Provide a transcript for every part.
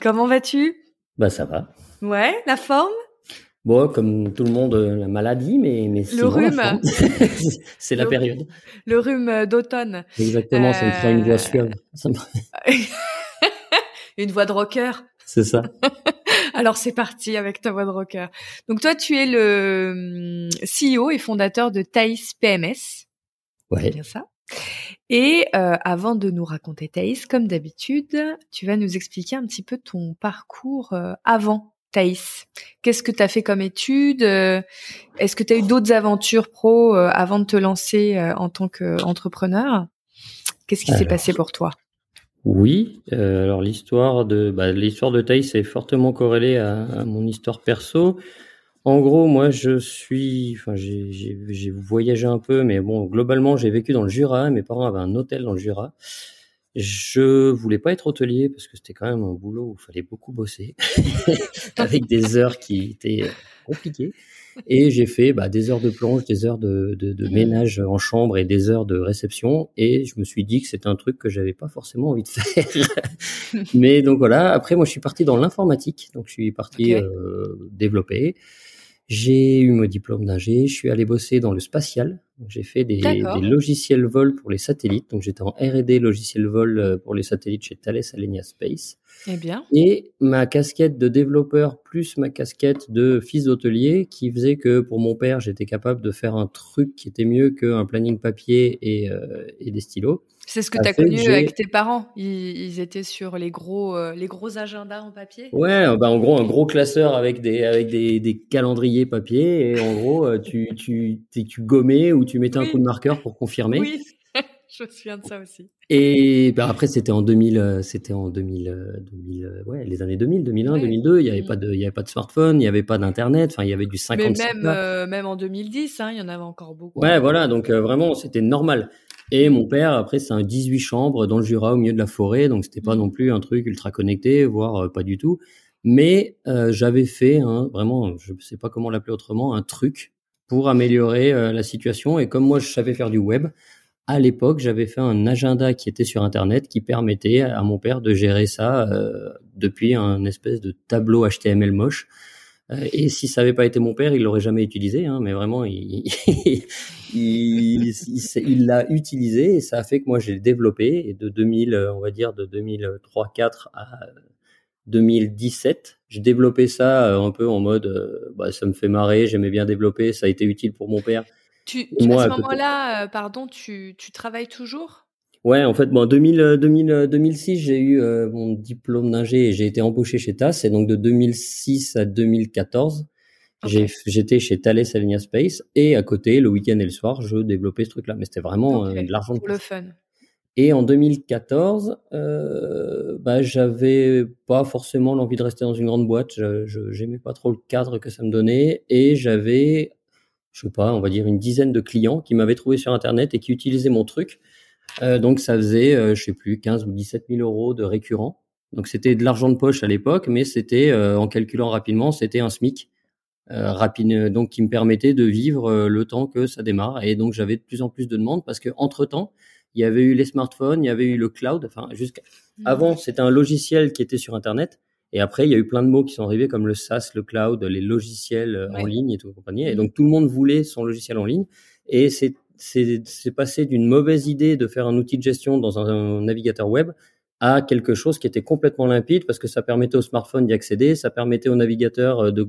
Comment vas-tu? Bah ça va. Ouais, la forme? Bon, comme tout le monde, euh, la maladie, mais mais le rhume. c'est la période. Le rhume d'automne. Exactement, ça me fait une voix euh, suave. une voix de rocker. C'est ça. Alors c'est parti avec ta voix de rocker. Donc toi, tu es le hum, CEO et fondateur de Thaïs PMS. Ouais. C'est bien ça? Et euh, avant de nous raconter Thaïs, comme d'habitude, tu vas nous expliquer un petit peu ton parcours euh, avant Thaïs. Qu'est-ce que tu as fait comme études euh, Est-ce que tu as eu d'autres aventures pro avant de te lancer en tant qu'entrepreneur? Qu'est-ce qui s'est passé pour toi? Oui, alors l'histoire de bah, l'histoire de Thaïs est fortement corrélée à, à mon histoire perso. En gros, moi, je suis, enfin, j'ai voyagé un peu, mais bon, globalement, j'ai vécu dans le Jura. Mes parents avaient un hôtel dans le Jura. Je voulais pas être hôtelier parce que c'était quand même un boulot où il fallait beaucoup bosser, avec des heures qui étaient compliquées. Et j'ai fait bah, des heures de plonge, des heures de, de, ménage en chambre et des heures de réception. Et je me suis dit que c'était un truc que j'avais pas forcément envie de faire. Mais donc voilà. Après, moi, je suis parti dans l'informatique. Donc, je suis parti euh, développer. J'ai eu mon diplôme d'ingé, je suis allé bosser dans le spatial. J'ai fait des, des, logiciels vol pour les satellites. Donc j'étais en R&D logiciel vol euh, pour les satellites chez Thales Alenia Space. Eh bien. Et ma casquette de développeur plus ma casquette de fils d'hôtelier qui faisait que pour mon père, j'étais capable de faire un truc qui était mieux qu'un planning papier et, euh, et des stylos. C'est ce que tu as connu avec tes parents. Ils, étaient sur les gros, euh, les gros agendas en papier. Ouais, bah en gros un gros classeur avec des avec des, des calendriers papier et en gros euh, tu tu tu gommais ou tu mettais un coup de marqueur pour confirmer. Oui. Je me souviens de ça aussi. Et bah après, c'était en 2000, euh, c'était en 2000, 2000, ouais, les années 2000, 2001, 2002. Il n'y avait pas de, il y avait pas de smartphone, il n'y avait pas d'internet. Enfin, il y avait du 50. Mais même, même en 2010, hein, il y en avait encore beaucoup. Ouais, voilà. Donc vraiment, c'était normal. Et mon père, après, c'est un 18 chambres dans le Jura, au milieu de la forêt, donc c'était pas mm. non plus un truc ultra connecté, voire euh, pas du tout. Mais euh, j'avais fait, hein, vraiment, je sais pas comment l'appeler autrement, un truc pour améliorer euh, la situation. Et comme moi, je savais faire du web, à l'époque, j'avais fait un agenda qui était sur Internet qui permettait à mon père de gérer ça depuis un espèce de tableau HTML moche. Et si ça n'avait pas été mon père, il l'aurait jamais utilisé, hein, mais vraiment, il, l'a utilisé et ça a fait que moi j'ai développé de 2000, on va dire de 2003-4 à 2017, j'ai développé ça euh, un peu en mode, euh, bah, ça me fait marrer, j'aimais bien développer, ça a été utile pour mon père. Tu, moi, à ce moment-là, euh, pardon, tu, tu travailles toujours? Ouais, en fait, bon, 2000, 2000, 2006, j'ai eu mon diplôme d'ingé et j'ai été embauché chez TAS. Et donc de 2006 à 2014, J'étais chez Thales Alenia Space et à côté, le week-end et le soir, je développais ce truc-là. Mais c'était vraiment euh, de l'argent. Pour le fun. Et en 2014, euh, bah, j'avais pas forcément l'envie de rester dans une grande boîte. Je j'aimais pas trop le cadre que ça me donnait et j'avais, je sais pas, on va dire une dizaine de clients qui m'avaient trouvé sur internet et qui utilisaient mon truc. Euh, donc ça faisait, euh, je sais plus, 15 ou 17 000 euros de récurrent. Donc c'était de l'argent de poche à l'époque, mais c'était euh, en calculant rapidement, c'était un SMIC. Euh, rapide, donc qui me permettait de vivre le temps que ça démarre. Et donc j'avais de plus en plus de demandes parce que entre temps, il y avait eu les smartphones, il y avait eu le cloud. Enfin, jusqu'à mmh. avant, c'était un logiciel qui était sur Internet. Et après, il y a eu plein de mots qui sont arrivés comme le SaaS, le cloud, les logiciels euh, en ligne et tout compagnie. Et mmh. donc tout le monde voulait son logiciel en ligne. Et c'est c'est passé d'une mauvaise idée de faire un outil de gestion dans un, navigateur web à quelque chose qui était complètement limpide parce que ça permettait au smartphone d'y accéder, ça permettait au navigateur euh, de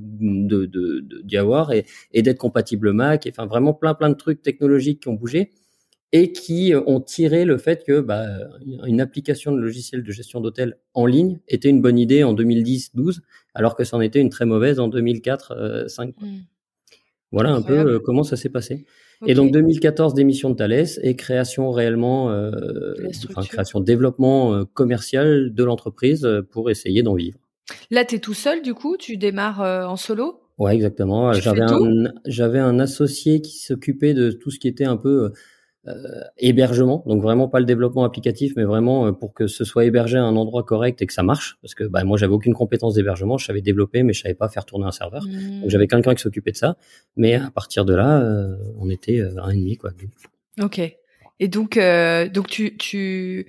d'y avoir et, et d'être compatible Mac. Enfin, vraiment plein plein de trucs technologiques qui ont bougé et qui ont tiré le fait que bah, une application de logiciel de gestion d'hôtel en ligne était une bonne idée en 2010-12, alors que c'en était une très mauvaise en 2004-5. Hmm. Voilà un peu euh, comment ça s'est passé. Et donc 2014, démission de Thales et création réellement, euh, enfin, création, développement euh, commercial de l'entreprise euh, pour essayer d'en vivre. Là, tu es tout seul du coup Tu démarres en solo? Ouais, exactement. J'avais un, j'avais un associé qui s'occupait de tout ce qui était un peu euh, hébergement, donc vraiment pas le développement applicatif, mais vraiment euh, pour que ce soit hébergé à un endroit correct et que ça marche, parce que bah, moi j'avais aucune compétence d'hébergement, je savais développer, mais je savais pas faire tourner un serveur. Donc j'avais mmh. quelqu'un qui s'occupait de ça, mais à partir de là, euh, on était un et demi quoi. Ok. Et donc donc tu tu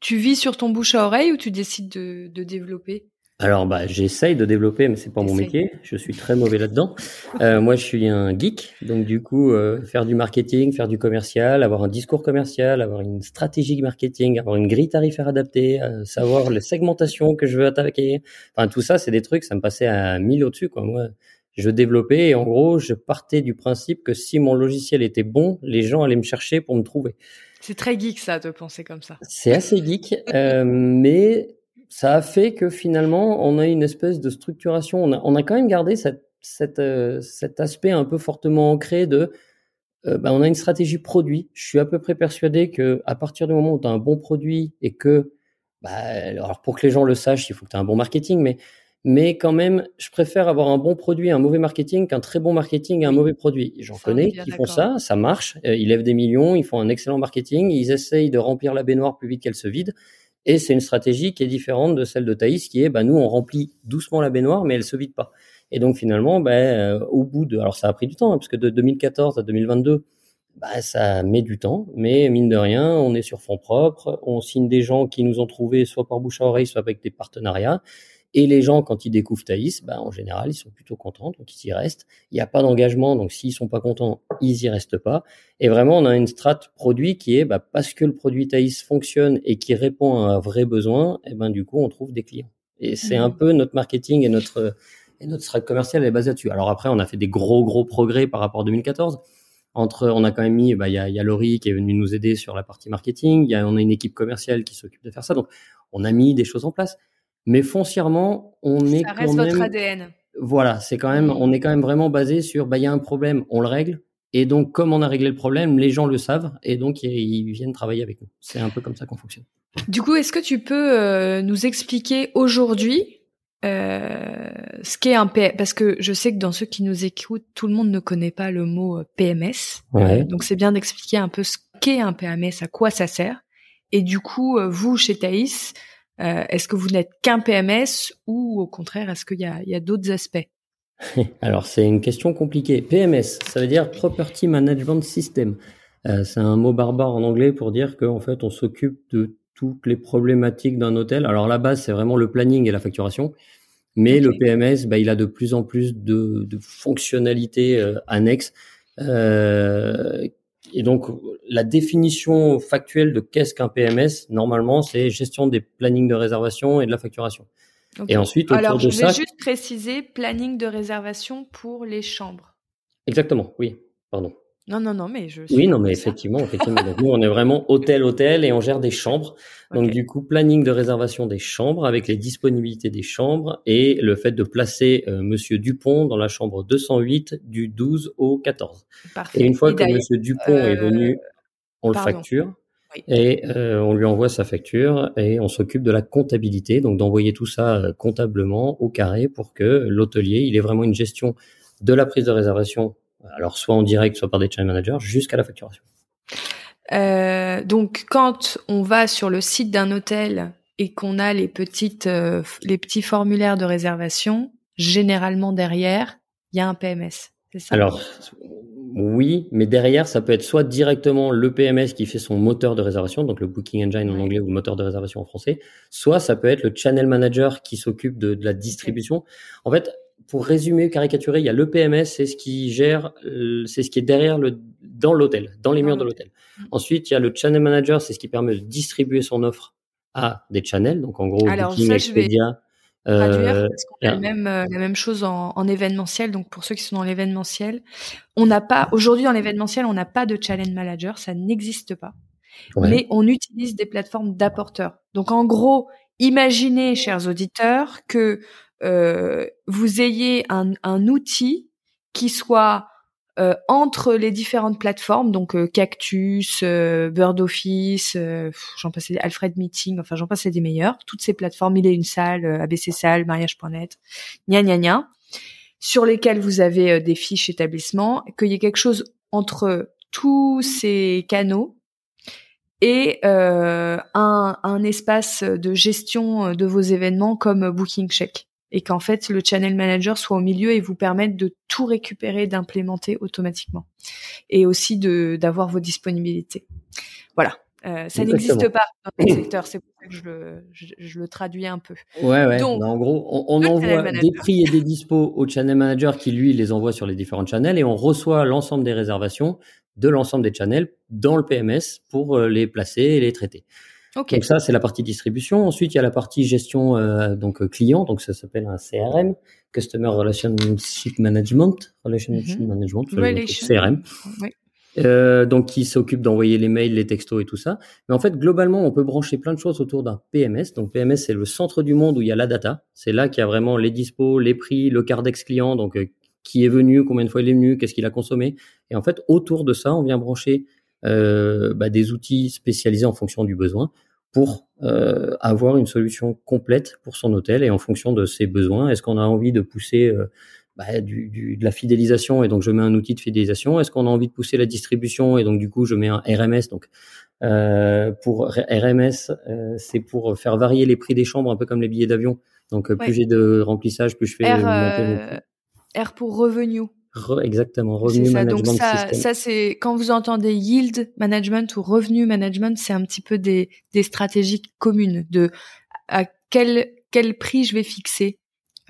tu vis sur ton bouche à oreille ou tu décides de, de développer? Alors, bah, j'essaye de développer, mais c'est pas mon métier. Je suis très mauvais là-dedans. Euh, moi, je suis un geek, donc du coup, euh, faire du marketing, faire du commercial, avoir un discours commercial, avoir une stratégie marketing, avoir une grille tarifaire adaptée, euh, savoir les segmentations que je veux attaquer. Enfin, tout ça, c'est des trucs, ça me passait à mille au-dessus, quoi. Moi, je développais et en gros, je partais du principe que si mon logiciel était bon, les gens allaient me chercher pour me trouver. C'est très geek ça de penser comme ça. C'est assez geek, euh, mais ça a fait que finalement, on a une espèce de structuration. On a, on a quand même gardé cette, cette, euh, cet aspect un peu fortement ancré de, euh, bah, on a une stratégie produit. Je suis à peu près persuadé que à partir du moment où tu as un bon produit et que, bah, alors pour que les gens le sachent, il faut que tu aies un bon marketing, mais mais quand même, je préfère avoir un bon produit et un mauvais marketing qu'un très bon marketing et un mauvais produit. J'en connais qui font ça, ça marche, euh, ils lèvent des millions, ils font un excellent marketing, ils essayent de remplir la baignoire plus vite qu'elle se vide, et c'est une stratégie qui est différente de celle de Thaïs, qui est, bah, nous, on remplit doucement la baignoire, mais elle se vide pas. Et donc, finalement, euh, au bout de, alors ça a pris du temps, hein, parce que de 2014 à 2022, bah, ça met du temps, mais mine de rien, on est sur fonds propres, on signe des gens qui nous ont trouvés soit par bouche à oreille, soit avec des partenariats. Et les gens, quand ils découvrent Thaïs, bah, en général, ils sont plutôt contents, donc ils y restent. Il n'y a pas d'engagement, donc s'ils sont pas contents, ils y restent pas. Et vraiment, on a une strate produit qui est, bah, parce que le produit Thaïs fonctionne et qui répond à un vrai besoin, et ben du coup, on trouve des clients. Et c'est un peu notre marketing et notre et notre strate commerciale est basée là-dessus. Alors après, on a fait des gros gros progrès par rapport à 2014 entre, on a quand même mis, bah, il y a, y a Laurie qui est venue nous aider sur la partie marketing. Il y a, on a une équipe commerciale qui s'occupe de faire ça. Donc, on a mis des choses en place mais foncièrement, on est ça reste quand même. votre ADN. Voilà, c'est quand même, on est quand même vraiment basé sur, bah, il y a un problème, on le règle. Et donc, comme on a réglé le problème, les gens le savent et donc ils viennent travailler avec nous. C'est un peu comme ça qu'on fonctionne. Du coup, est-ce que tu peux euh, nous expliquer aujourd'hui euh, ce qu'est un PMS Parce que je sais que dans ceux qui nous écoutent, tout le monde ne connaît pas le mot euh, PMS. Ouais. donc, c'est bien d'expliquer un peu ce qu'est un PMS, à quoi ça sert. Et du coup, vous, chez Thaïs, euh, est-ce que vous n'êtes qu'un PMS ou au contraire, est-ce qu'il y a, a d'autres aspects? Alors, c'est une question compliquée. PMS, ça veut dire Property Management System. Euh, c'est un mot barbare en anglais pour dire qu'en fait, on s'occupe de toutes les problématiques d'un hôtel. Alors, la base, c'est vraiment le planning et la facturation. Mais le PMS, bah, il a de plus en plus de, de fonctionnalités euh, annexes euh, et donc, la définition factuelle de qu'est-ce qu'un PMS, normalement, c'est gestion des plannings de réservation et de la facturation. Et ensuite, autour Alors, je vais juste préciser planning de réservation pour les chambres. Exactement, oui. Pardon. Non, non, non, mais je. Oui, non, mais effectivement, effectivement. nous, on est vraiment hôtel, hôtel, et on gère des chambres. Donc, du coup, planning de réservation des chambres avec les disponibilités des chambres et le fait de placer euh, Monsieur Dupont dans la chambre 208 du 12 au 14. Parfait. Et une fois que Monsieur Dupont est venu, euh, on le facture. Et euh, on lui envoie sa facture et on s'occupe de la comptabilité, donc d'envoyer tout ça comptablement au carré pour que l'hôtelier, il ait vraiment une gestion de la prise de réservation alors soit en direct, soit par des channel managers, jusqu'à la facturation. Euh, donc quand on va sur le site d'un hôtel et qu'on a les petites, euh, les petits formulaires de réservation, généralement derrière, il y a un PMS. C'est ça? Alors oui, mais derrière, ça peut être soit directement le PMS qui fait son moteur de réservation, donc le Booking Engine en anglais ou le moteur de réservation en français, soit ça peut être le Channel Manager qui s'occupe de, de, la distribution. En fait, pour résumer, caricaturer, il y a le PMS, c'est ce qui gère, euh, c'est ce qui est derrière le, dans l'hôtel, dans les murs de l'hôtel. Ensuite, il y a le channel manager, c'est ce qui permet de distribuer son offre à des channels. Donc en gros, Alors, Booking, ça, je vais Expedia, euh, parce qu'on a la même, euh, la même chose en, en événementiel. Donc pour ceux qui sont dans l'événementiel, on n'a pas aujourd'hui dans l'événementiel, on n'a pas de challenge manager, ça n'existe pas. ouais. Mais on utilise des plateformes d'apporteurs. Donc en gros, imaginez, chers auditeurs, que vous ayez un, un outil qui soit euh, entre les différentes plateformes, donc euh, Cactus, euh, Bird Office, euh, j'en passais Alfred Meeting, enfin j'en passais des meilleurs. Toutes ces plateformes, il est une salle, euh, ABC salle, mariage.net, gna gna gna, sur lesquelles vous avez euh, des fiches établissements, qu'il y ait quelque chose entre tous ces canaux et euh, un, un espace de gestion de vos événements comme Booking Check et qu'en fait le channel manager soit au milieu et vous permette de tout récupérer, d'implémenter automatiquement et aussi de d'avoir vos disponibilités. Voilà. Euh, ça n'existe pas dans notre secteur, c'est pour ça que je le, je, je le traduis un peu. Ouais, ouais. Donc, en gros, on, le envoie des prix et des dispos au channel manager qui, lui, les envoie sur les différents channels et on reçoit l'ensemble des réservations de l'ensemble des channels dans le PMS pour euh, les placer et les traiter. Donc ça, c'est la partie distribution. Ensuite, il y a la partie gestion euh, donc euh, client, donc ça s'appelle un CRM, Customer Relationship Management, Relationship Mhm. Management, Relation. CRM. Oui. Euh, donc qui s'occupe d'envoyer les mails, les textos et tout ça. Mais en fait, globalement, on peut brancher plein de choses autour d'un PMS. Donc PMS, c'est le centre du monde où il y a la data. C'est là qu'il y a vraiment les dispos, les prix, le cardex client, donc euh, qui est venu, combien de fois il est venu, qu'est-ce qu'il a consommé. Et en fait, autour de ça, on vient brancher euh, bah, des outils spécialisés en fonction du besoin pour euh, avoir une solution complète pour son hôtel et en fonction de ses besoins. Est-ce qu'on a envie de pousser euh, bah, du, du, de la fidélisation et donc je mets un outil de fidélisation? Est-ce qu'on a envie de pousser la distribution et donc du coup je mets un RMS donc euh, pour RMS c'est pour faire varier les prix des chambres un peu comme les billets d'avion donc plus Ouais. j'ai de remplissage plus je fais R, monter mon R pour revenu. Re- exactement revenu ça. Donc management ça, system ça c'est quand vous entendez yield management ou revenu management, c'est un petit peu des, des stratégies communes de à quel quel prix je vais fixer,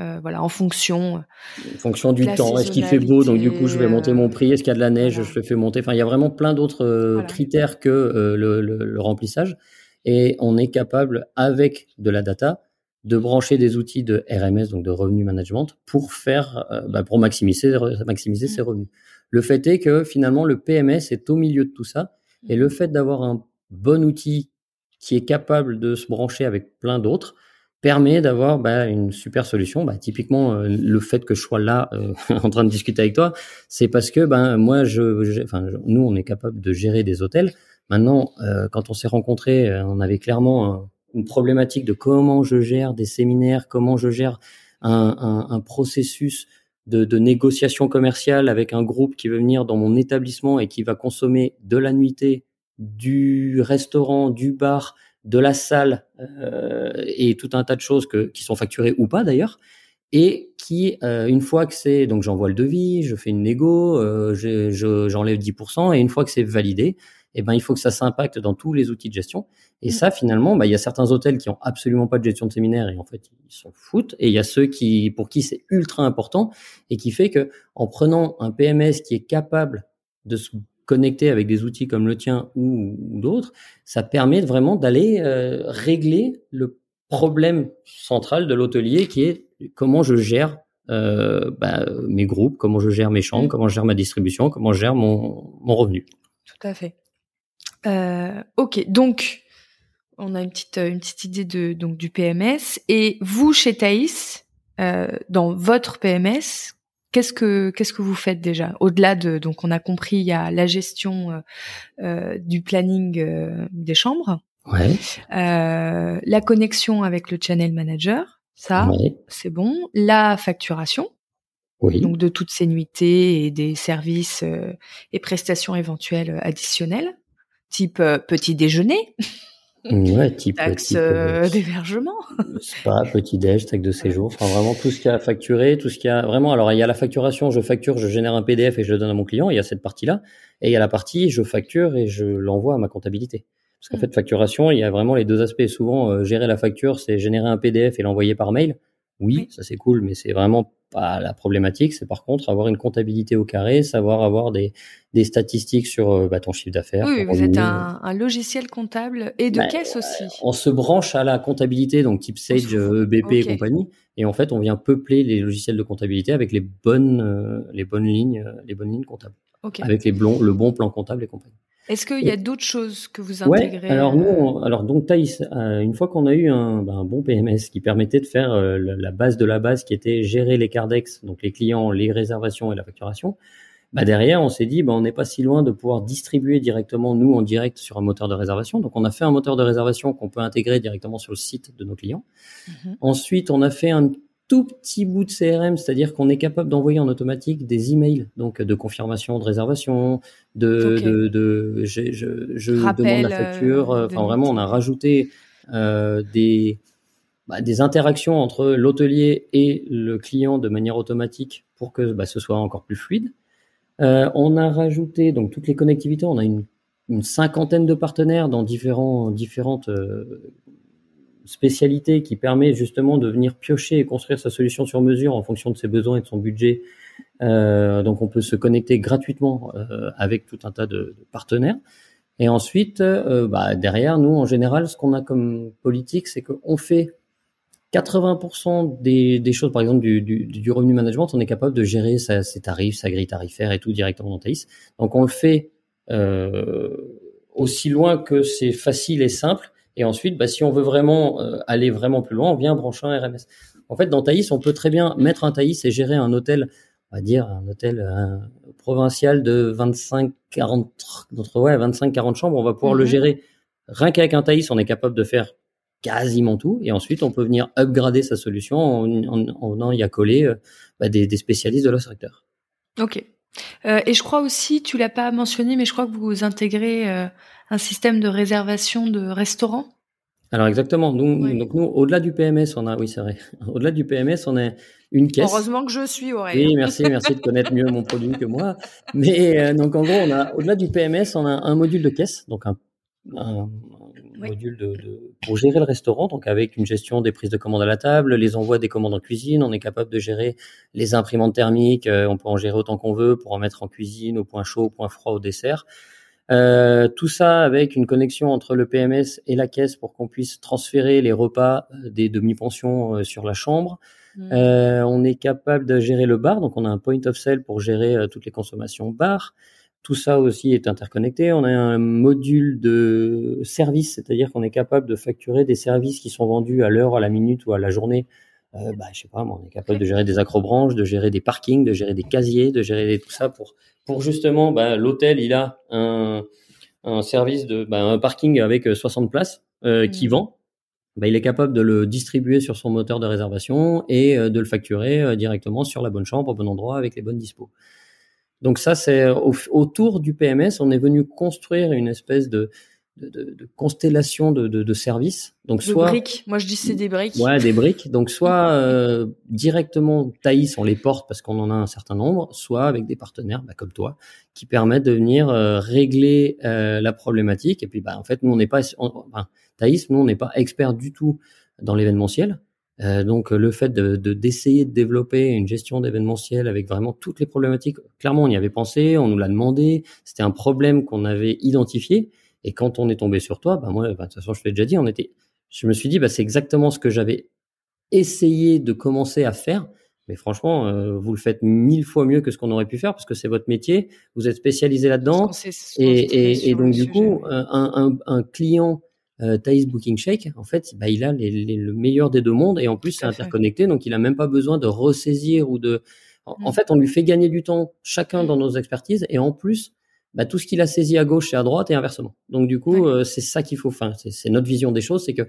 euh, voilà, en fonction. en fonction du temps. Est-ce qu'il fait beau Donc du coup, je vais monter mon euh, prix. Est-ce qu'il y a de la neige voilà. Je le fais monter. Enfin, il y a vraiment plein d'autres euh, Voilà. critères que euh, le, le- le remplissage. Et on est capable, avec de la data, de brancher des outils de RMS, donc de revenu management, pour faire, euh, bah, pour maximiser, maximiser Mm. ses revenus. Le fait est que finalement, le PMS est au milieu de tout ça. Et le fait d'avoir un bon outil qui est capable de se brancher avec plein d'autres permet d'avoir bah, une super solution. Bah, typiquement, euh, le fait que je sois là euh, en train de discuter avec toi, c'est parce que ben moi, je, je- nous, on est capable de gérer des hôtels. Maintenant, euh, quand on s'est rencontrés, on avait clairement une problématique de comment je gère des séminaires, comment je gère un, un- un processus de, de négociation commerciale avec un groupe qui veut venir dans mon établissement et qui va consommer de la nuitée, du restaurant, du bar, de la salle euh, et tout un tas de choses que, qui sont facturées ou pas d'ailleurs et qui euh, une fois que c'est donc j'envoie le devis, je fais une négo, euh, je- je- j'enlève 10% et une fois que c'est validé, eh ben il faut que ça s'impacte dans tous les outils de gestion. Et Mm. ça finalement, bah, il y a certains hôtels qui ont absolument pas de gestion de séminaire et en fait ils s'en foutent et il y a ceux qui pour qui c'est ultra important et qui fait que en prenant un PMS qui est capable de se connecter avec des outils comme le tien ou, ou d'autres, ça permet vraiment d'aller euh, régler le problème central de l'hôtelier qui est comment je gère euh, bah, mes groupes, comment je gère mes chambres, Mm. comment je gère ma distribution, comment je gère mon, mon revenu. Tout à fait. Euh, ok, donc on a une petite une petite idée de donc du PMS et vous chez Thaïs euh, dans votre PMS qu'est-ce que qu'est-ce que vous faites déjà? Au-delà de donc on a compris il y a la gestion euh, euh, du planning euh, des chambres. Ouais, euh, la connexion avec le channel manager ça ouais, c'est bon. La facturation. Oui. donc de toutes ces nuitées et des services euh, et prestations éventuelles euh, additionnelles, type euh, petit déjeuner, ouais, type, taxe euh, euh, d'hébergement. spa, petit déj, taxe de séjour, enfin vraiment tout ce qu'il y a à facturer, tout ce qu'il y a vraiment. Alors il y a la facturation, je facture, je génère un PDF et je le donne à mon client. Il y a cette partie-là, et il y a la partie je facture et je l'envoie à ma comptabilité. Parce qu'en Mm. fait, facturation, il y a vraiment les deux aspects. Souvent, euh, gérer la facture, c'est générer un PDF et l'envoyer par mail. Oui, ça c'est cool, mais c'est vraiment pas la problématique. C'est par contre avoir une comptabilité au carré, savoir avoir des, des statistiques sur euh, bah, ton chiffre d'affaires. Oui, vous êtes un, un, logiciel comptable et de bah, caisse aussi. On se branche à la comptabilité, donc type Sage, EBP et compagnie. Et en fait, on vient peupler les logiciels de comptabilité avec les bonnes, euh, les bonnes lignes, les bonnes lignes comptables. Avec les blons, le bon plan comptable et compagnie. Est-ce qu'il y a d'autres choses que vous intégrez Alors nous, euh, alors donc Thaïs, euh, une fois qu'on a eu un, ben, un, bon PMS qui permettait de faire euh, la, base de la base, qui était gérer les cardex, donc les clients, les réservations et la facturation. Bah derrière, on s'est dit, bah, on n'est pas si loin de pouvoir distribuer directement nous en direct sur un moteur de réservation. Donc on a fait un moteur de réservation qu'on peut intégrer directement sur le site de nos clients. Mhm. Ensuite, on a fait un tout petit bout de CRM, c'est-à-dire qu'on est capable d'envoyer en automatique des emails, donc de confirmation de réservation, de, de, de, je, je, je demande la facture. Euh, enfin, vraiment, on a rajouté euh, des, bah, des interactions entre l'hôtelier et le client de manière automatique pour que bah, ce soit encore plus fluide. Euh, on a rajouté donc toutes les connectivités. On a une, une cinquantaine de partenaires dans différents, différentes euh, spécialité qui permet justement de venir piocher et construire sa solution sur mesure en fonction de ses besoins et de son budget. Euh, donc on peut se connecter gratuitement euh, avec tout un tas de, partenaires. Et ensuite, euh, bah, derrière, nous, en général, ce qu'on a comme politique, c'est qu'on fait 80% des, des, choses, par exemple du, du, du, revenu management, on est capable de gérer sa, ses tarifs, sa grille tarifaire et tout directement dans Thaïs. Donc on le fait euh, aussi loin que c'est facile et simple. Et ensuite, bah, si on veut vraiment euh, aller vraiment plus loin, on vient brancher un RMS. En fait, dans Thaïs, on peut très bien mettre un Thaïs et gérer un hôtel, on va dire un hôtel provincial de 25, 40, ouais, 25, 40 chambres. On va pouvoir le mhm. gérer rien qu'avec un Thaïs. On est capable de faire quasiment tout. Et ensuite, on peut venir upgrader sa solution en, en, venant y accoler euh, bah, des, des, spécialistes de leur secteur. Ok. Euh, et je crois aussi, tu l'as pas mentionné, mais je crois que vous intégrez euh, un système de réservation de restaurants. Alors exactement. Nous, Donc nous, au-delà du PMS, on a, oui c'est vrai, au-delà du PMS, on a une caisse. Heureusement que je suis Aurélie. Oui, merci, merci de connaître mieux mon produit que moi. Mais euh, donc en gros, on a au-delà du PMS, on a un module de caisse, donc un, un, module de, de, pour gérer le restaurant, donc avec une gestion des prises de commandes à la table, les envois des commandes en cuisine, on est capable de gérer les imprimantes thermiques, euh, on peut en gérer autant qu'on veut pour en mettre en cuisine, au point chaud, au point froid, au dessert. Euh, tout ça avec une connexion entre le PMS et la caisse pour qu'on puisse transférer les repas euh, des demi-pensions sur la chambre. Mmh. Euh, on est capable de gérer le bar, donc on a un point of sale pour gérer toutes les consommations bar. Tout ça aussi est interconnecté. On a un module de service, c'est-à-dire qu'on est capable de facturer des services qui sont vendus à l'heure, à la minute ou à la journée. Euh, bah, je sais pas, on est capable de gérer des acrobranches, de gérer des parkings, de gérer des casiers, de gérer tout ça pour pour justement, bah, l'hôtel, il a un, un service de bah, un parking avec 60 places euh, qui mmh. vend. Bah, il est capable de le distribuer sur son moteur de réservation et euh, de le facturer euh, directement sur la bonne chambre, au bon endroit, avec les bonnes dispos. Donc ça, c'est autour du PMS, on est venu construire une espèce de, de, de, de constellation de, de, services. Donc soit briques. Moi je dis c'est des briques. Ouais, des briques. Donc soit euh, directement Thaïs on les porte parce qu'on en a un certain nombre, soit avec des partenaires bah, comme toi qui permettent de venir euh, régler euh, la problématique. Et puis bah en fait nous on n'est pas enfin, Thaïs nous on n'est pas expert du tout dans l'événementiel. Euh, donc le fait de d'essayer de, développer une gestion d'événementiel avec vraiment toutes les problématiques, clairement on y avait pensé, on nous l'a demandé, c'était un problème qu'on avait identifié. Et quand on est tombé sur toi, bah moi, bah, de toute façon je l'ai déjà dit, on était, je me suis dit bah c'est exactement ce que j'avais essayé de commencer à faire. Mais franchement, euh, vous le faites mille fois mieux que ce qu'on aurait pu faire parce que c'est votre métier, vous êtes spécialisé là-dedans. Et, et, et, donc du coup, un, un, un client euh, Thaïs Booking Shake, en fait, bah, il a les, le meilleur des deux mondes et en plus c'est interconnecté, donc il a même pas besoin de ressaisir ou de. En, mmh. fait, on lui fait gagner du temps chacun dans nos expertises et en plus, bah, tout ce qu'il a saisi à gauche c'est à droite et inversement. Donc du coup, euh, c'est ça qu'il faut. Enfin, c'est notre vision des choses, c'est que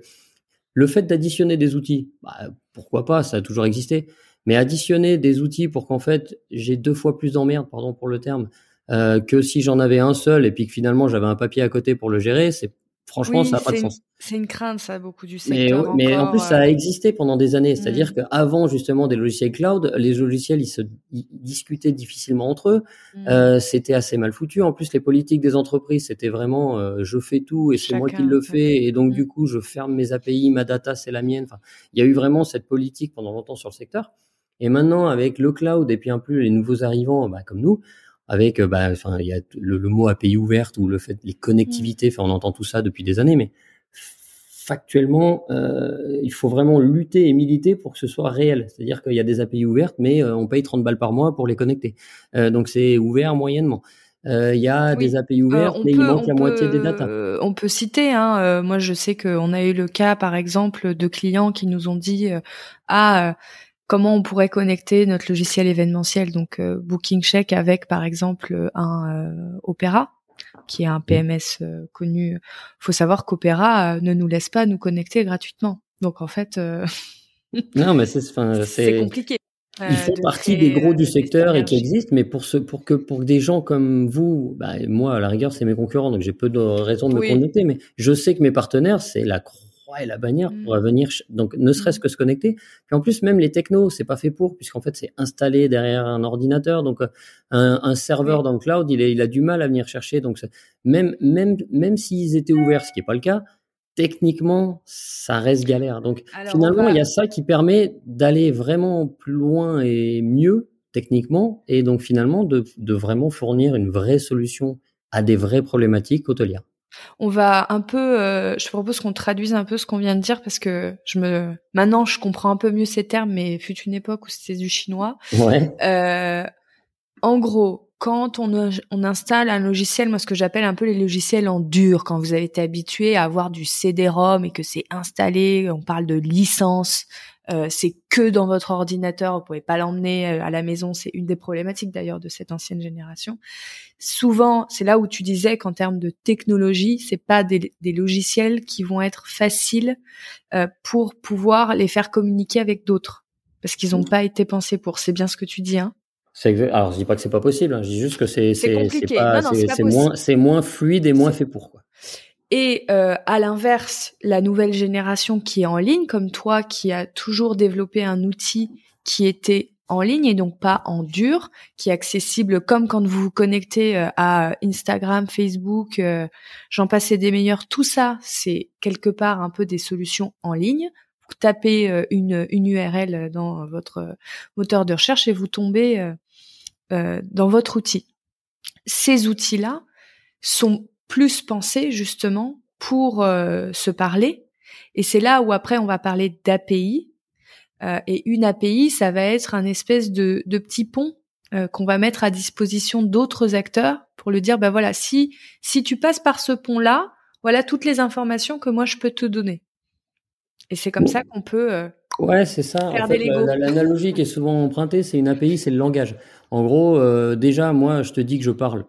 le fait d'additionner des outils, bah, pourquoi pas, ça a toujours existé. Mais additionner des outils pour qu'en fait j'ai deux fois plus d'emmerde, pardon pour le terme, euh, que si j'en avais un seul et puis que finalement j'avais un papier à côté pour le gérer, c'est franchement, ça n'a pas de sens. C'est une crainte, ça, beaucoup du secteur. Mais, mais en plus, ça a existé pendant des années. C'est-à-dire mmh. qu'avant, justement, des logiciels cloud, les logiciels, ils se discutaient difficilement entre eux. Mmh. Euh, c'était assez mal foutu. En plus, les politiques des entreprises, c'était vraiment euh, je fais tout et c'est moi qui le fais. Et donc, du mmh. coup, je ferme mes API, ma data, c'est la mienne. Enfin, il y a eu vraiment cette politique pendant longtemps sur le secteur. Et maintenant, avec le cloud et puis un peu les nouveaux arrivants, bah, comme nous, avec, euh, bah, enfin, il y a le, le, mot API ouverte ou le fait les connectivités. Enfin, on entend tout ça depuis des années, mais factuellement, euh, il faut vraiment lutter et militer pour que ce soit réel. C'est-à-dire qu'il y a des API ouvertes, mais euh, on paye 30 balles par mois pour les connecter. Euh, donc c'est ouvert moyennement. Il y a des API ouvertes, mais il manque la moitié des datas. on peut citer, hein, moi je sais qu'on a eu le cas par exemple de clients qui nous ont dit ah comment on pourrait connecter notre logiciel événementiel, donc Booking Check avec par exemple un Opera qui est un PMS euh, connu. Faut savoir qu'Opéra euh, ne nous laisse pas nous connecter gratuitement. Donc en fait, euh, non, mais c'est compliqué. Ils font partie des gros du secteur et qui existent, mais pour ce, pour que pour des gens comme vous, bah, moi à la rigueur c'est mes concurrents, donc j'ai peu de raisons de me connecter, mais je sais que mes partenaires c'est la et la bannière pour mmh. venir, donc ne serait-ce mmh. que se connecter. Puis en plus, même les technos, c'est pas fait pour, puisqu'en fait, c'est installé derrière un ordinateur. Donc, euh, un, un serveur dans le cloud, il, est, il a du mal à venir chercher. Donc, même, même, même s'ils étaient ouverts, ce qui est pas le cas, techniquement, ça reste galère. Donc, finalement, il y a ça qui permet d'aller vraiment plus loin et mieux techniquement, et donc finalement de, de vraiment fournir une vraie solution à des vraies problématiques hôtelières. On va un peu, euh, je propose qu'on traduise un peu ce qu'on vient de dire parce que je me, maintenant je comprends un peu mieux ces termes, mais fut une époque où c'était du chinois. Ouais. Euh, en gros, quand on, on installe un logiciel, moi ce que j'appelle un peu les logiciels en dur, quand vous avez été habitué à avoir du CD-ROM et que c'est installé, on parle de licence, euh, c'est que dans votre ordinateur, vous pouvez pas l'emmener euh, à la maison. C'est une des problématiques d'ailleurs de cette ancienne génération. Souvent, c'est là où tu disais qu'en termes de technologie, c'est pas des, logiciels qui vont être faciles euh, pour pouvoir les faire communiquer avec d'autres, parce qu'ils n'ont pas été pensés pour. C'est bien ce que tu dis, hein Alors, je dis pas que c'est pas possible. Hein. Je dis juste que c'est moins fluide et moins fait pour quoi. Et euh, à l'inverse, la nouvelle génération qui est en ligne, comme toi, qui a toujours développé un outil qui était en ligne et donc pas en dur, qui est accessible comme quand vous vous connectez euh, à Instagram, Facebook, euh, j'en passais des meilleurs. Tout ça, c'est quelque part un peu des solutions en ligne. Vous tapez une, une URL dans votre moteur de recherche et vous tombez dans votre outil. Ces outils-là sont plus pensé justement pour euh, se parler. Et c'est là où après on va parler d'API. Euh, et une API, ça va être un espèce de, de petit pont euh, qu'on va mettre à disposition d'autres acteurs pour le dire, ben voilà, si si tu passes par ce pont-là, voilà toutes les informations que moi je peux te donner. Et c'est comme ça qu'on peut Ouais, c'est ça. En fait, L'analogie qui est souvent empruntée, c'est une API, c'est le langage. En gros, déjà, moi, je te dis que je parle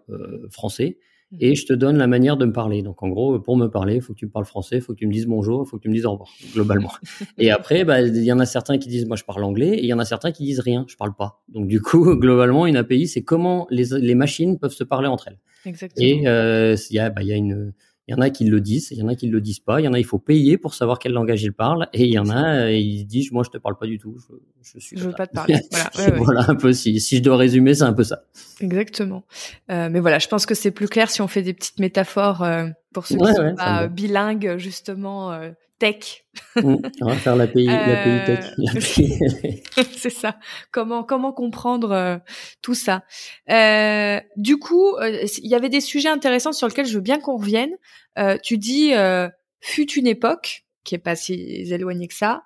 français et je te donne la manière de me parler. Donc en gros, pour me parler, il faut que tu me parles français, il faut que tu me dises bonjour, il faut que tu me dises au revoir, globalement. et après, bah, il y en a certains qui disent moi je parle anglais, et il y en a certains qui disent rien, je parle pas. Donc du coup, globalement, une API, c'est comment les, les machines peuvent se parler entre elles. Exactement. Et euh, il y bah, y a une il y en a qui le disent, il y en a qui le disent pas. Il y en a, il faut payer pour savoir quel langage ils parlent. Et il y en a, ils disent, moi, je te parle pas du tout. Je, je suis. Je veux pas te parler. Voilà, voilà un peu. Si, si je dois résumer, c'est un peu ça. Exactement. Euh, mais voilà, je pense que c'est plus clair si on fait des petites métaphores euh, pour ceux qui sont pas bilingues, justement. Euh, tech. Mmh, on va faire l'API, l'API tech. Euh, c'est ça. Comment comment comprendre euh, tout ça? Euh, Du coup, il y avait des sujets intéressants sur lesquels je veux bien qu'on revienne. Tu dis fut une époque qui est pas si éloignée que ça.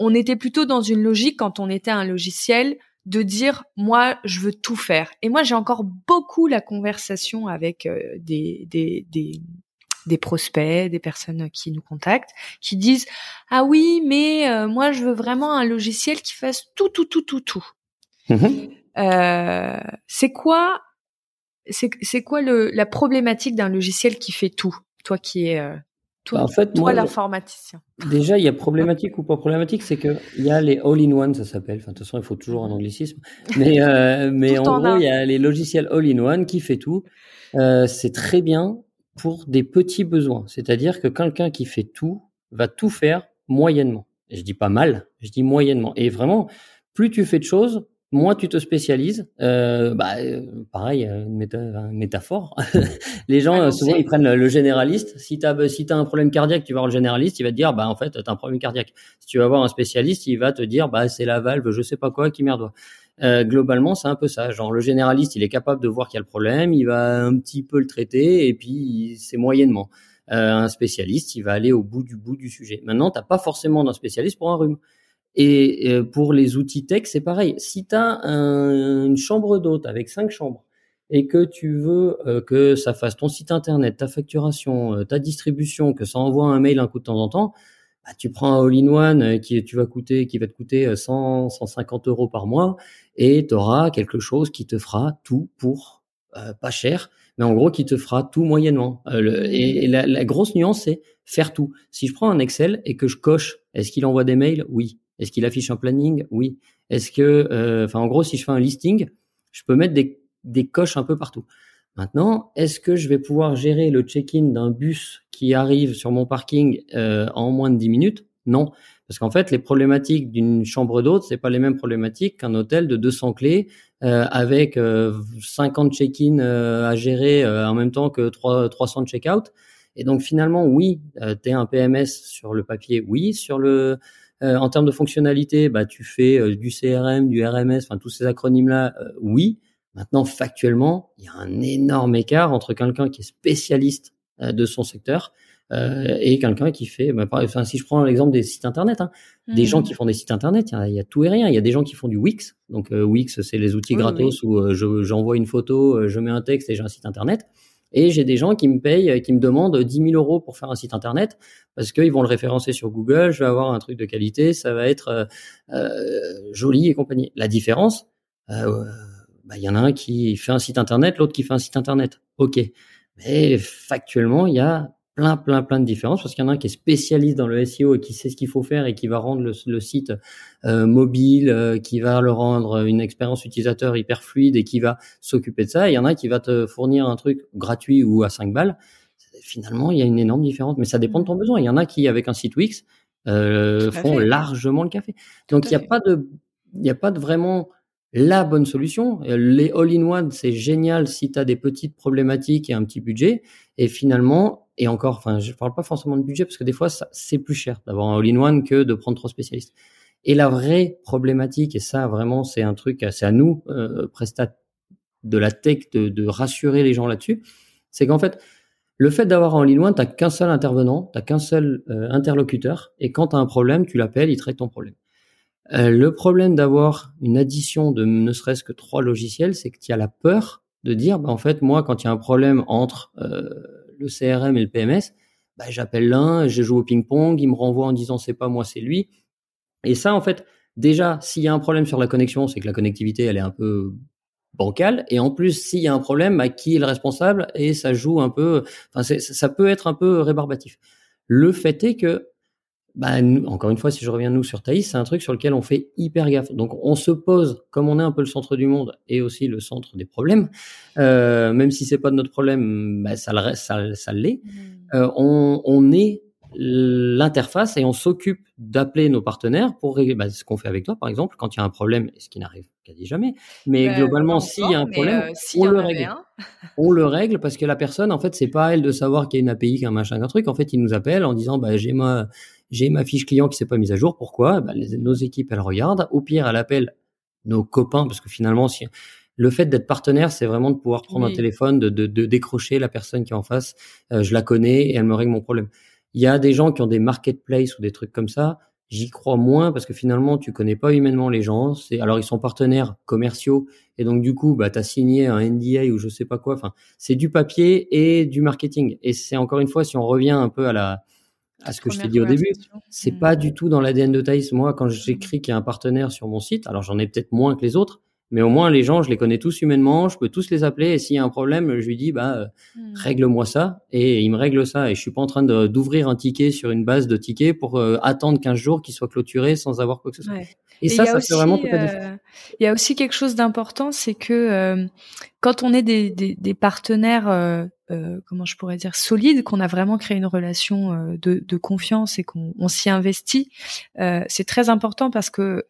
on était plutôt dans une logique quand on était un logiciel de dire moi je veux tout faire. Et moi j'ai encore beaucoup la conversation avec des, des, des des prospects, des personnes qui nous contactent, qui disent ah oui, mais euh, moi je veux vraiment un logiciel qui fasse tout, tout, tout, tout, tout. Mm-hmm. Euh, c'est quoi, c'est quoi le, la problématique d'un logiciel qui fait tout? Toi qui es euh, toi, bah, en fait, toi l'informaticien. Déjà, il y a problématique ou pas problématique, c'est que il y a les all-in-one, ça s'appelle. Enfin, de toute façon, il faut toujours un anglicisme. Mais, mais en gros, il y a les logiciels all-in-one qui fait tout. c'est très bien pour des petits besoins. C'est-à-dire que quelqu'un qui fait tout va tout faire moyennement. je dis pas mal, je dis moyennement. Et vraiment, plus tu fais de choses, moins tu te spécialises. Euh, bah, euh, pareil, euh, une, métaphore. les gens, souvent, ils prennent le, généraliste. Si tu as, si as un problème cardiaque, tu vas voir le généraliste, il va te dire, bah, en fait, tu as un problème cardiaque. Si tu vas voir un spécialiste, il va te dire, bah, c'est la valve, je sais pas quoi, qui merde. Euh, globalement, c'est un peu ça. Genre, le généraliste, il est capable de voir qu'il y a le problème, il va un petit peu le traiter, et puis c'est moyennement. Euh, un spécialiste, il va aller au bout du bout du sujet. Maintenant, t'as pas forcément d'un spécialiste pour un rhume. Et euh, pour les outils tech, c'est pareil. Si tu as une chambre d'hôte avec cinq chambres et que tu veux euh, que ça fasse ton site internet, ta facturation, ta distribution, que ça envoie un mail un coup de temps en temps, bah, tu prends un all-in-one qui tu vas coûter, qui va te coûter 100, 150 euros par mois et tu auras quelque chose qui te fera tout pour pas cher mais en gros qui te fera tout moyennement. Euh, et, la, grosse nuance, c'est faire tout. Si je prends un Excel et que je coche, est-ce qu'il envoie des mails? Oui. Est-ce qu'il affiche un planning? Oui. Est-ce que, euh, enfin, en gros, si je fais un listing, je peux mettre des, des coches un peu partout. Maintenant, est-ce que je vais pouvoir gérer le check-in d'un bus qui arrive sur mon parking euh, en moins de 10 minutes? Non. Parce qu'en fait, les problématiques d'une chambre d'hôte, c'est pas les mêmes problématiques qu'un hôtel de 200 clés euh, avec 50 euh, check-in euh, à gérer en même temps que 3, 300 check-out. Et donc finalement, oui, tu un PMS sur le papier, oui, sur le en termes de fonctionnalité, bah tu fais du CRM, du RMS, enfin tous ces acronymes là, oui. Maintenant, factuellement, il y a un énorme écart entre quelqu'un qui est spécialiste de son secteur euh, et quelqu'un qui fait, bah, enfin, si je prends l'exemple des sites internet, hein, des gens qui mmh. font des sites internet, il y, a tout et rien. Il y a des gens qui font du Wix. Donc euh, Wix, c'est les outils gratos où euh, j'envoie une photo, je mets un texte et j'ai un site internet. Et j'ai des gens qui me payent, qui me demandent 10 000 euros pour faire un site internet parce qu'ils vont le référencer sur Google. Je vais avoir un truc de qualité, ça va être joli et compagnie. La différence, bah, il y en a un qui fait un site internet, l'autre qui fait un site internet. Ok, mais factuellement, il y a plein, plein, plein de différences parce qu'il y en a un qui est spécialiste dans le SEO et qui sait ce qu'il faut faire et qui va rendre le, site euh, mobile, euh, qui va le rendre une expérience utilisateur hyper fluide et qui va s'occuper de ça. il y en a qui va te fournir un truc gratuit ou à 5 balles. Finalement, il y a une énorme différence, mais ça dépend de ton mmh. besoin. Il y en a qui, avec un site Wix, euh, font largement le café. Donc, il n'y a pas de, il n'y a pas de vraiment la bonne solution. Les all-in-one, c'est génial si tu as des petites problématiques et un petit budget. Et finalement, et encore, enfin, je parle pas forcément de budget parce que des fois, c'est plus cher d'avoir un all-in-one que de prendre trois spécialistes. Et la vraie problématique, et ça vraiment, c'est un truc, c'est à nous, euh, prestat de la tech, de, de rassurer les gens là-dessus, c'est qu'en fait, le fait d'avoir un all-in-one, t'as qu'un seul intervenant, t'as qu'un seul euh, interlocuteur, et quand tu as un problème, tu l'appelles, il traite ton problème. Euh, le problème d'avoir une addition de ne serait-ce que trois logiciels, c'est que tu as la peur de dire, bah, en fait, moi, quand il y a un problème entre euh, le CRM et le PMS, bah, j'appelle l'un, je joue au ping-pong, il me renvoie en disant c'est pas moi, c'est lui. Et ça, en fait, déjà, s'il y a un problème sur la connexion, c'est que la connectivité, elle est un peu bancale. Et en plus, s'il y a un problème, bah, qui est le responsable? Et ça joue un peu, enfin, ça peut être un peu rébarbatif. Le fait est que bah, encore une fois, si je reviens nous sur Thaïs, c'est un truc sur lequel on fait hyper gaffe. Donc, on se pose, comme on est un peu le centre du monde et aussi le centre des problèmes, euh, même si c'est pas de notre problème, bah, ça, le, ça, ça l'est. Mmh. Euh, on, on est l'interface et on s'occupe d'appeler nos partenaires pour régler bah, ce qu'on fait avec toi par exemple quand il y a un problème ce qui n'arrive quasi jamais mais globalement s'il y a un problème euh, on le règle on le règle parce que la personne en fait c'est pas à elle de savoir qu'il y a une API qu'un machin qu'un truc en fait il nous appelle en disant bah j'ai ma j'ai ma fiche client qui s'est pas mise à jour pourquoi? Bah, nos équipes elles regardent au pire elle appelle nos copains parce que finalement si le fait d'être partenaire, c'est vraiment de pouvoir prendre un téléphone, de, de, de, décrocher la personne qui est en face. Euh, je la connais et elle me règle mon problème. Il y a des gens qui ont des marketplaces ou des trucs comme ça. J'y crois moins parce que finalement, tu connais pas humainement les gens. C'est alors ils sont partenaires commerciaux et donc du coup, bah as signé un NDA ou je sais pas quoi. Enfin, c'est du papier et du marketing. Et c'est encore une fois, si on revient un peu à la à ce que je t'ai dit au début, c'est hmm. pas du tout dans l'ADN de Thaïs. Moi, quand j'écris qu'il y a un partenaire sur mon site, alors j'en ai peut-être moins que les autres, mais au moins, les gens, je les connais tous humainement, je peux tous les appeler. Et s'il y a un problème, je lui dis, bah, euh, hmm. règle-moi ça. Et il me règle ça. Et je suis pas en train d'ouvrir un ticket sur une base de tickets pour euh, attendre 15 jours qu'il soit clôturé sans avoir quoi que ce soit. Et, ça, ça fait vraiment toute la différence. Euh, il y a aussi quelque chose d'important, c'est que quand on est des, des, des partenaires comment je pourrais dire solide, qu'on a vraiment créé une relation de, de, confiance et qu'on s'y investit, c'est très important parce que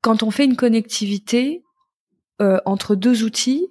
quand on fait une connectivité entre deux outils,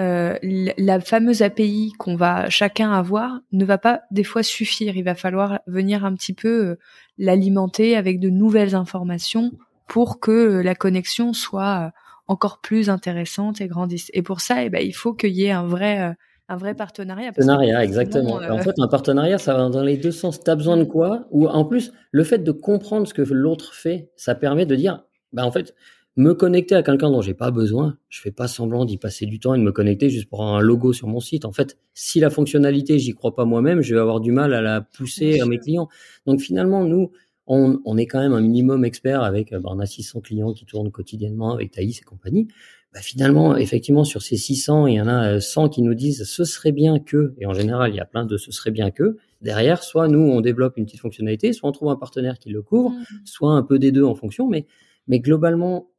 euh, la fameuse API qu'on va chacun avoir ne va pas des fois suffire. Il va falloir venir un petit peu euh, l'alimenter avec de nouvelles informations pour que euh, la connexion soit encore plus intéressante et grandisse. Et pour ça, eh ben, il faut qu'il y ait un vrai un vrai partenariat. Partenariat, exactement. En fait, un partenariat, ça va dans les deux sens. Tu as besoin de quoi Ou en plus, le fait de comprendre ce que l'autre fait, ça permet de dire, bah en fait, me connecter à quelqu'un dont j'ai pas besoin, je fais pas semblant d'y passer du temps et de me connecter juste pour avoir un logo sur mon site. En fait, si la fonctionnalité, j'y crois pas moi-même, je vais avoir du mal à la pousser à mes clients. Donc finalement, nous, on, on est quand même un minimum expert avec, bah, on a 600 clients qui tournent quotidiennement avec Thaïs et compagnie. Bah, finalement, effectivement, sur ces 600, il y en a 100 qui nous disent ce serait bien que, et en général, il y a plein de ce serait bien que. Derrière, soit nous, on développe une petite fonctionnalité, soit on trouve un partenaire qui le couvre, mmh. soit un peu des deux en fonction, mais, mais globalement,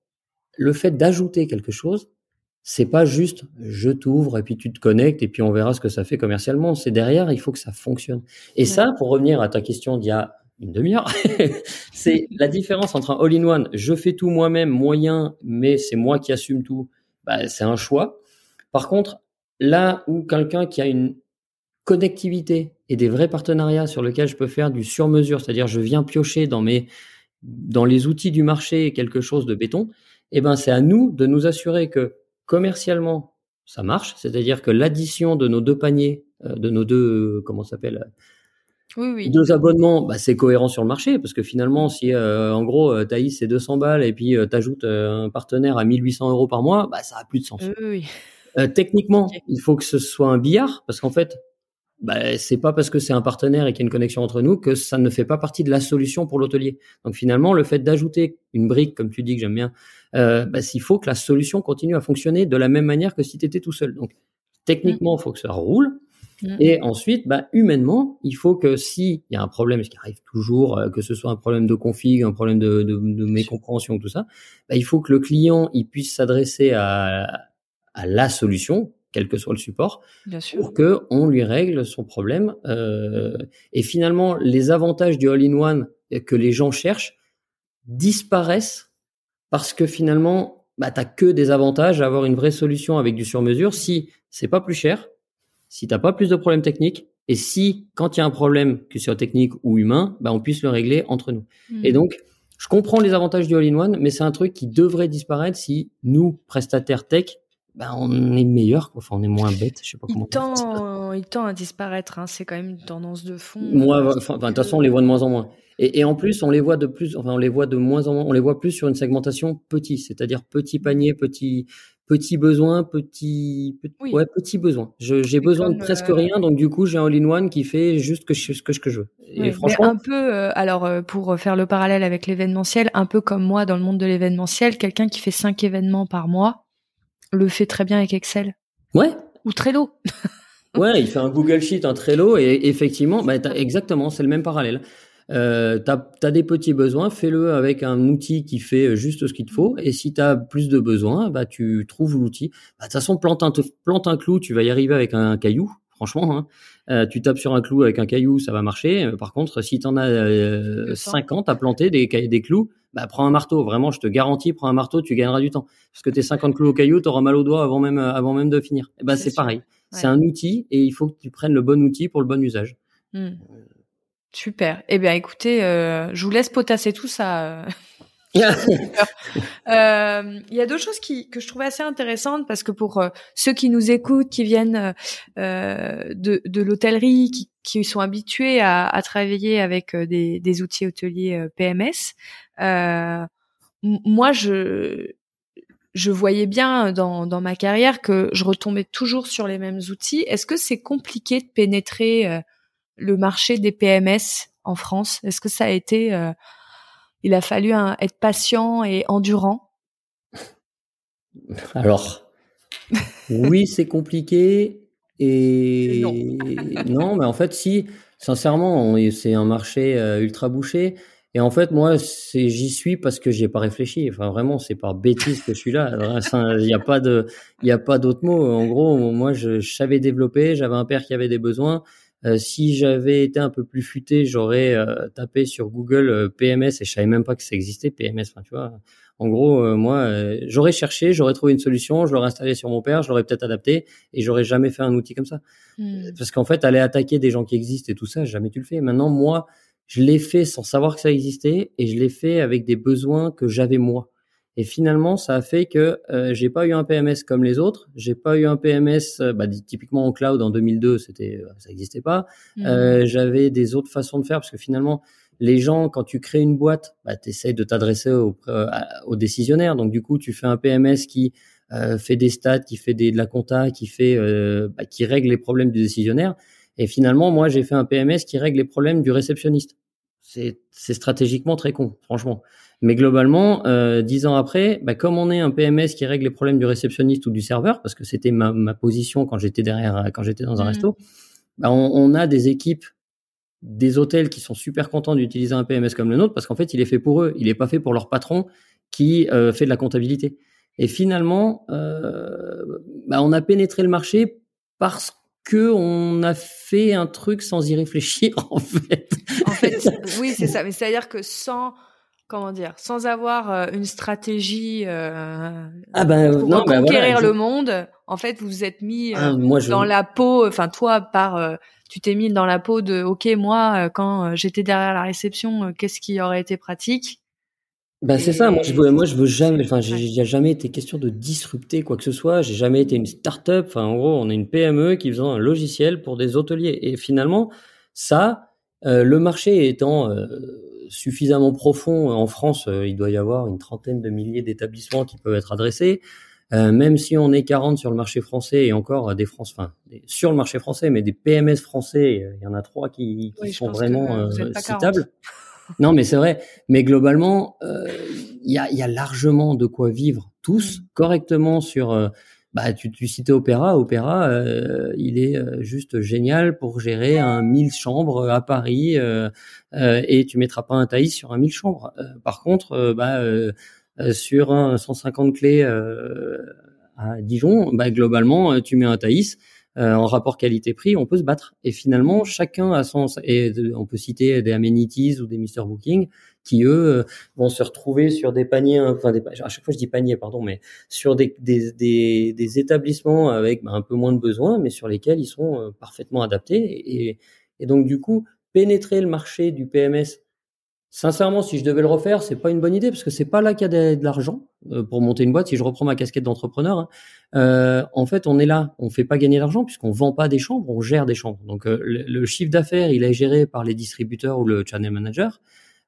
le fait d'ajouter quelque chose, c'est pas juste je t'ouvre et puis tu te connectes et puis on verra ce que ça fait commercialement. C'est derrière, il faut que ça fonctionne. Et ça, pour revenir à ta question d'il y a une demi-heure, c'est la différence entre un all-in-one, je fais tout moi-même, moyen, mais c'est moi qui assume tout. Bah, c'est un choix. Par contre, là où quelqu'un qui a une connectivité et des vrais partenariats sur lesquels je peux faire du sur-mesure, c'est-à-dire je viens piocher dans mes dans les outils du marché quelque chose de béton, eh ben c'est à nous de nous assurer que commercialement ça marche, c'est-à-dire que l'addition de nos deux paniers, euh, de nos deux comment s'appelle oui, oui. Deux abonnements, bah, c'est cohérent sur le marché parce que finalement, si euh, en gros euh, Thaïs c'est 200 balles et puis tu ajoutes un partenaire à 1800 euros par mois, bah, ça a plus de sens. Oui, techniquement, il faut que ce soit un billard parce qu'en fait, bah, c'est pas parce que c'est un partenaire et qu'il y a une connexion entre nous que ça ne fait pas partie de la solution pour l'hôtelier. Donc finalement, le fait d'ajouter une brique, comme tu dis que j'aime bien, euh, bah, il faut que la solution continue à fonctionner de la même manière que si tu étais tout seul. Donc techniquement, il faut que ça roule. Mm. Et ensuite, bah, humainement, il faut que s'il y a un problème, ce qui arrive toujours, euh, que ce soit un problème de config, un problème de, de, de mécompréhension, tout ça, bah, il faut que le client il puisse s'adresser à, à la solution, quel que soit le support, pour que on lui règle son problème. Euh, et finalement, les avantages du all-in-one que les gens cherchent disparaissent parce que finalement, bah, t'as que des avantages à avoir une vraie solution avec du sur-mesure si c'est pas plus cher, si t'as pas plus de problèmes techniques, et si quand il y a un problème, que ce soit technique ou humain, bah, on puisse le régler entre nous. Et mmh. donc, je comprends les avantages du all-in-one, mais c'est un truc qui devrait disparaître si nous, prestataires tech, bah, on est meilleur, enfin, on est moins bête. Je sais pas comment. Il tend, il tend à disparaître. Hein. C'est quand même une tendance de fond. Moi, enfin, de toute façon, on les voit de moins en moins. Et, et, en plus, on les voit de plus, enfin, on les voit de moins en moins. On les voit plus sur une segmentation petit, c'est-à-dire petit panier, petit, petit besoin, petit, petit ouais, petit besoin. J'ai besoin de presque euh, rien, donc du coup, j'ai un all-in-one qui fait juste que ce que, que je veux. Et franchement, un peu, euh, alors euh, pour faire le parallèle avec l'événementiel, un peu comme moi dans le monde de l'événementiel, quelqu'un qui fait cinq événements par mois le fait très bien avec Excel. Ouais. Ou Trello. ouais, il fait un Google Sheet, un Trello, et effectivement, bah, exactement, c'est le même parallèle. Euh, tu as, des petits besoins, fais-le avec un outil qui fait juste ce qu'il te faut. Et si tu as plus de besoins, bah, tu trouves l'outil. Bah, de toute façon, plante un, plante un clou, tu vas y arriver avec un caillou, franchement. Hein. Euh, tu tapes sur un clou avec un caillou, ça va marcher. Par contre, si tu en as euh, 50 à planter des, des clous, bah, prends un marteau. Vraiment, je te garantis, prends un marteau, tu gagneras du temps. Parce que tes 50 clous au caillou, tu auras mal au doigt avant même, avant même de finir. Et ben, c'est pareil. C'est un outil et il faut que tu prennes le bon outil pour le bon usage. Hmm. Super. Eh bien, écoutez, euh, je vous laisse potasser tout ça. Euh. Euh, il y a deux choses qui, que je trouvais assez intéressantes parce que pour ceux qui nous écoutent, qui viennent de, de l'hôtellerie, qui, qui sont habitués à, à travailler avec des, des outils hôteliers PMS, euh, moi, je je voyais bien dans, dans ma carrière que je retombais toujours sur les mêmes outils. Est-ce que c'est compliqué de pénétrer euh, le marché des PMS en France Est-ce que ça a été, euh, il a fallu être patient et endurant? Alors, oui, c'est compliqué et non. mais en fait, si, sincèrement, c'est un marché ultra bouché. Et en fait, moi, c'est j'y suis parce que j'ai pas réfléchi. Enfin, vraiment, c'est par bêtise que je suis là. Il n'y a pas de, il y a pas d'autre mot. En gros, moi, je, savais développer. J'avais un père qui avait des besoins. Euh, si j'avais été un peu plus futé, j'aurais euh, tapé sur Google euh, PMS et je savais même pas que ça existait PMS. Enfin, tu vois. En gros, moi, j'aurais cherché, j'aurais trouvé une solution, je l'aurais installé sur mon père, je l'aurais peut-être adapté et j'aurais jamais fait un outil comme ça. Hmm. Parce qu'en fait, aller attaquer des gens qui existent et tout ça, jamais tu le fais. Maintenant, moi, je l'ai fait sans savoir que ça existait et je l'ai fait avec des besoins que j'avais moi. Et finalement, ça a fait que euh, j'ai pas eu un PMS comme les autres. J'ai pas eu un PMS, euh, bah, typiquement en cloud en 2002, c'était, euh, ça n'existait pas. Mmh. Euh, j'avais des autres façons de faire parce que finalement, les gens, quand tu crées une boîte, bah, tu essayes de t'adresser aux, aux décisionnaires. Donc du coup, tu fais un PMS qui fait des stats, qui fait des, de la compta, qui fait, bah, qui règle les problèmes du décisionnaire. Et finalement, moi, j'ai fait un PMS qui règle les problèmes du réceptionniste. C'est stratégiquement très con, franchement. Mais globalement, euh, dix ans après, bah, comme on est un PMS qui règle les problèmes du réceptionniste ou du serveur, parce que c'était ma, ma, position quand j'étais derrière, quand j'étais dans un mmh. resto, bah, on, on, a des équipes, des hôtels qui sont super contents d'utiliser un PMS comme le nôtre, parce qu'en fait, il est fait pour eux, il n'est pas fait pour leur patron qui euh, fait de la comptabilité. Et finalement, euh, bah, on a pénétré le marché parce que on a fait un truc sans y réfléchir en fait. En fait, oui, c'est ça. Mais c'est-à-dire que sans comment dire, sans avoir euh, une stratégie euh, ah ben, pour non, ben conquérir le monde, en fait, vous vous êtes mis ah, euh, dans la peau. Enfin, toi, par euh, tu t'es mis dans la peau de OK, moi, quand j'étais derrière la réception, qu'est-ce qui aurait été pratique? Bah, c'est ça. Moi, je veux, moi, je veux jamais. Enfin, il n'y a jamais été question de disrupter quoi que ce soit. J'ai jamais été une start-up. Enfin, en gros, on est une PME qui faisant un logiciel pour des hôteliers. Et finalement, ça, le marché étant suffisamment profond en France, euh, il doit y avoir une trentaine de milliers d'établissements qui peuvent être adressés. même si on est 40 sur le marché français et encore des France, enfin sur le marché français, mais des PMS français, il y en a trois qui, qui sont vraiment citables. non, mais c'est vrai. Mais globalement, euh, il y, a, y, a, largement de quoi vivre tous mm. correctement sur. Euh, bah, tu, tu citais Opéra. Opéra, euh, il est juste génial pour gérer un 1000 chambres à Paris et tu mettras pas un Thaïs sur un 1000 chambres. par contre, bah, sur un 150 clés à Dijon, bah, globalement, tu mets un euh, en rapport qualité-prix, on peut se battre. Et finalement, chacun a son. Et on peut citer des amenities ou des Mister Booking qui eux vont se retrouver sur des paniers, enfin des, à chaque fois je dis panier, pardon, mais sur des, établissements avec bah, un peu moins de besoins, mais sur lesquels ils sont euh, parfaitement adaptés. Et, donc du coup, pénétrer le marché du PMS Sincèrement, si je devais le refaire, c'est pas une bonne idée parce que c'est pas là qu'il y a de, l'argent euh, pour monter une boîte. Si je reprends ma casquette d'entrepreneur, hein, euh, en fait, on est là, on fait pas gagner l'argent puisqu'on vend pas des chambres, on gère des chambres. Donc euh, le, chiffre d'affaires, il est géré par les distributeurs ou le channel manager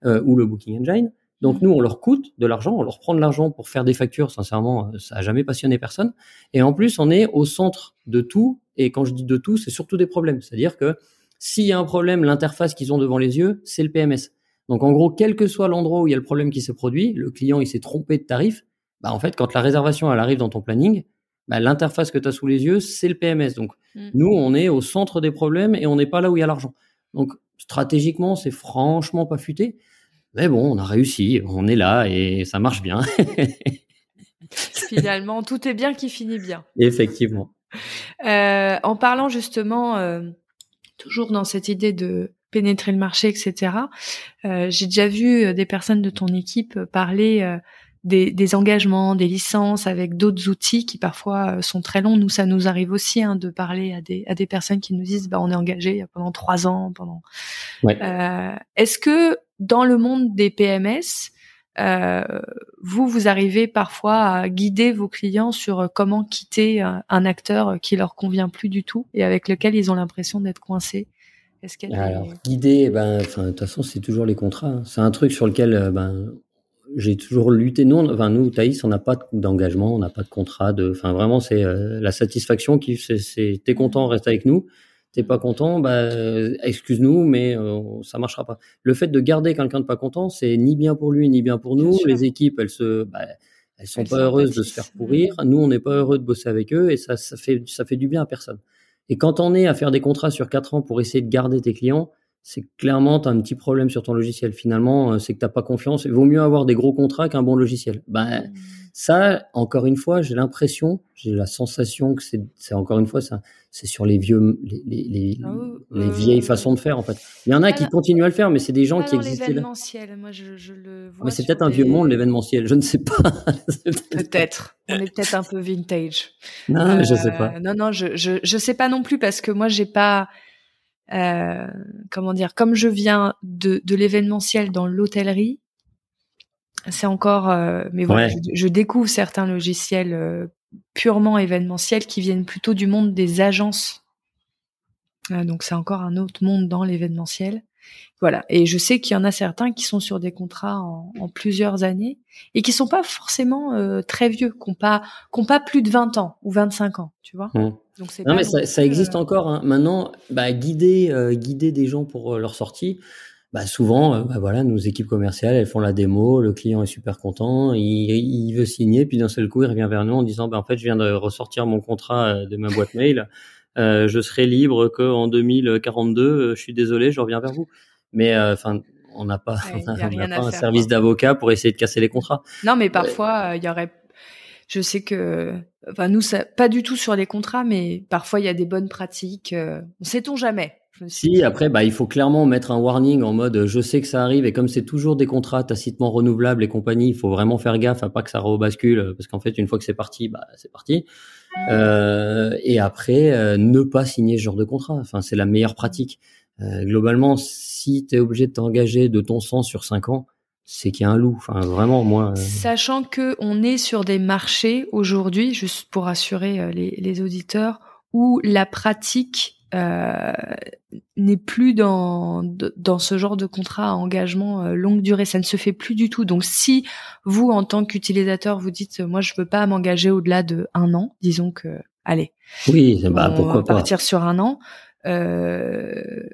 ou le booking engine. Donc mmh. nous, on leur coûte de l'argent, on leur prend de l'argent pour faire des factures. Sincèrement, ça a jamais passionné personne. Et en plus, on est au centre de tout. Et quand je dis de tout, c'est surtout des problèmes. C'est-à-dire que s'il y a un problème, l'interface qu'ils ont devant les yeux, c'est le PMS. Donc en gros, quel que soit l'endroit où il y a le problème qui se produit, le client il s'est trompé de tarif, bah en fait quand la réservation elle arrive dans ton planning, bah, l'interface que tu as sous les yeux, c'est le PMS. Donc mm. nous, on est au centre des problèmes et on n'est pas là où il y a l'argent. Donc stratégiquement, c'est franchement pas futé. Mais bon, on a réussi, on est là et ça marche bien. Finalement, tout est bien qui finit bien. Effectivement. Euh, en parlant justement, euh, toujours dans cette idée de pénétrer le marché, etc. Euh, j'ai déjà vu des personnes de ton équipe parler des, des, engagements, des licences avec d'autres outils qui parfois sont très longs. Nous, ça nous arrive aussi hein, de parler à des, à des personnes qui nous disent bah, on est engagé pendant trois ans. Pendant. Euh, Est-ce que dans le monde des PMS, euh, vous, vous arrivez parfois à guider vos clients sur comment quitter un acteur qui leur convient plus du tout et avec lequel ils ont l'impression d'être coincés? Est-ce Alors, guider, ben, enfin, de toute façon, c'est toujours les contrats. Hein. C'est un truc sur lequel, euh, ben, j'ai toujours lutté. Nous, enfin, nous, Thaïs, on n'a pas d'engagement, on n'a pas de contrat. De, enfin, vraiment, c'est euh, la satisfaction qui, c'est, t'es content, reste avec nous. T'es pas content, bah, excuse-nous, mais euh, ça marchera pas. Le fait de garder quelqu'un de pas content, c'est ni bien pour lui, ni bien pour nous. Les équipes, elles se, bah, elles sont pas heureuses de se faire pourrir. Nous, on n'est pas heureux de bosser avec eux, et ça, ça fait, ça fait du bien à personne. Et quand on est à faire des contrats sur quatre ans pour essayer de garder tes clients, c'est clairement tu as un petit problème sur ton logiciel. Finalement, euh, c'est que t'as pas confiance. Il vaut mieux avoir des gros contrats qu'un bon logiciel. Ben mmh. ça, encore une fois, j'ai l'impression, j'ai la sensation que c'est, encore une fois ça, c'est sur les vieux, les, les, les, ah les vieilles façons de faire en fait. Il y en a qui continuent à le faire, mais c'est des gens qui existent. L'événementiel, moi je, je, le vois. Mais c'est peut-être un vieux monde l'événementiel. Je ne sais pas. peut-être. On est peut-être un peu vintage. Non, je sais pas. Euh, non, non, je, je, je sais pas non plus parce que moi j'ai pas euh, comment dire, comme je viens de, de l'événementiel dans l'hôtellerie, c'est encore, euh, mais voilà, je, découvre certains logiciels euh, purement événementiels qui viennent plutôt du monde des agences. donc c'est encore un autre monde dans l'événementiel. Voilà. Et je sais qu'il y en a certains qui sont sur des contrats en, en plusieurs années et qui sont pas forcément très vieux, qui n'ont pas, qui pas plus de 20 ans ou 25 ans, tu vois. Mmh non, mais ça, ça, existe euh, encore. Hein. Maintenant, bah, guider, euh, guider des gens pour euh, leur sortie, bah, souvent, bah, voilà, nos équipes commerciales, elles font la démo, le client est super content, il, il veut signer, puis d'un seul coup, il revient vers nous en disant, bah, en fait, je viens de ressortir mon contrat de ma boîte mail, euh, je serai libre qu'en 2042, je suis désolé, je reviens vers vous. Mais enfin, on n'a pas, on a, pas un service d'avocat pour essayer de casser les contrats. Non, mais parfois, il y aurait je sais que, enfin nous, ça, pas du tout sur les contrats, mais parfois il y a des bonnes pratiques. Euh, on sait-on jamais? Si après, bah, il faut clairement mettre un warning en mode, je sais que ça arrive et comme c'est toujours des contrats tacitement renouvelables et compagnie, il faut vraiment faire gaffe à pas que ça rebascule parce qu'en fait, une fois que c'est parti, bah, c'est parti. Euh, et après, euh, ne pas signer ce genre de contrat. Enfin, c'est la meilleure pratique. Euh, globalement, si tu es obligé de t'engager de ton sang sur cinq ans, c'est qu'il y a un loup. Enfin, vraiment, moi. Euh, Sachant que on est sur des marchés aujourd'hui, juste pour assurer euh, les, les auditeurs, où la pratique euh, n'est plus dans dans ce genre de contrat à engagement euh, longue durée. Ça ne se fait plus du tout. Donc, si vous, en tant qu'utilisateur, vous dites, moi, je veux pas m'engager au-delà de un an, disons que, allez. Oui, bah, pourquoi pas. Partir sur un an. Euh,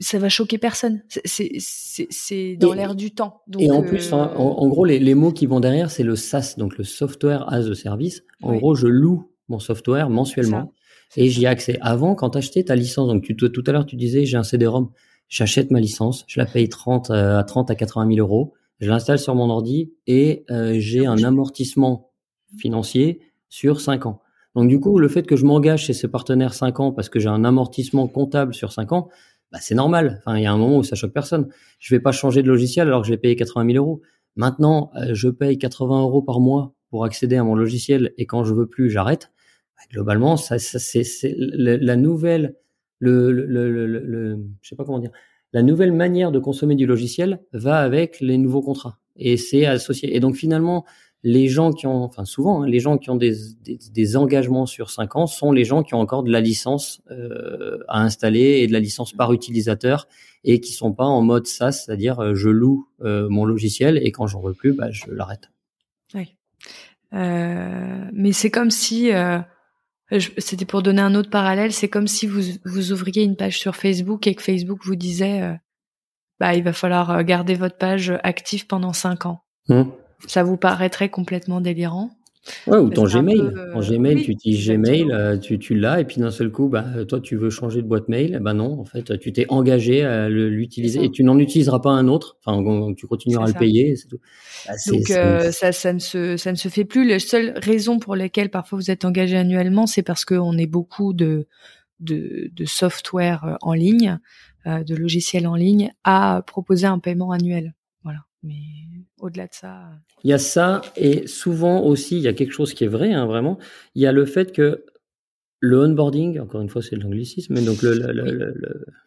ça va choquer personne. C'est dans l'air du temps. Donc, et en plus, en, euh, gros, les, les, mots qui vont derrière, c'est le SaaS, donc le Software as a Service. En gros, je loue mon software mensuellement et j'y ai accès. Avant, quand tu achetais ta licence, donc tu, tout à l'heure, tu disais, j'ai un CD-ROM, j'achète ma licence, je la paye 30 euh, à 30 à 80 000 euros, je l'installe sur mon ordi et euh, j'ai un amortissement financier sur 5 ans. Donc du coup, le fait que je m'engage chez ce partenaire 5 ans parce que j'ai un amortissement comptable sur 5 ans, bah, c'est normal. Enfin, il y a un moment où ça choque personne. Je vais pas changer de logiciel alors que je l'ai payé 80 000 euros. Maintenant, euh, je paye 80 euros par mois pour accéder à mon logiciel et quand je veux plus, j'arrête. Bah, globalement, ça, ça c'est la nouvelle, le, le, le, le, je sais pas comment dire, la nouvelle manière de consommer du logiciel va avec les nouveaux contrats et c'est associé. Et donc finalement, les gens qui ont, enfin souvent, hein, les gens qui ont des, des, engagements sur 5 ans sont les gens qui ont encore de la licence euh, à installer et de la licence par utilisateur et qui sont pas en mode SaaS, c'est-à-dire euh, je loue euh, mon logiciel et quand j'en veux plus, bah, je l'arrête. Oui. mais c'est comme si, c'était pour donner un autre parallèle, c'est comme si vous, vous ouvriez une page sur Facebook et que Facebook vous disait, bah il va falloir garder votre page active pendant 5 ans. Hum ça vous paraîtrait complètement délirant. Ouais, ou ton Gmail. Euh, en Gmail, tu utilises Gmail, euh, tu, tu l'as, et puis d'un seul coup, bah, toi, tu veux changer de boîte mail. Ben non, en fait, tu t'es engagé à l'utiliser et tu n'en utiliseras pas un autre. Enfin, tu continueras à le payer. Tout. Bah, Donc, euh, ça, ça, ne se, ça ne se fait plus. La seule raison pour laquelle parfois vous êtes engagé annuellement, c'est parce qu'on est beaucoup de, de, de software en ligne, de logiciels en ligne, à proposer un paiement annuel. Voilà. Mais au-delà de ça. Euh, il y a ça, et souvent aussi, il y a quelque chose qui est vrai, hein, vraiment. Il y a le fait que le onboarding, encore une fois, c'est l'anglicisme, mais donc le,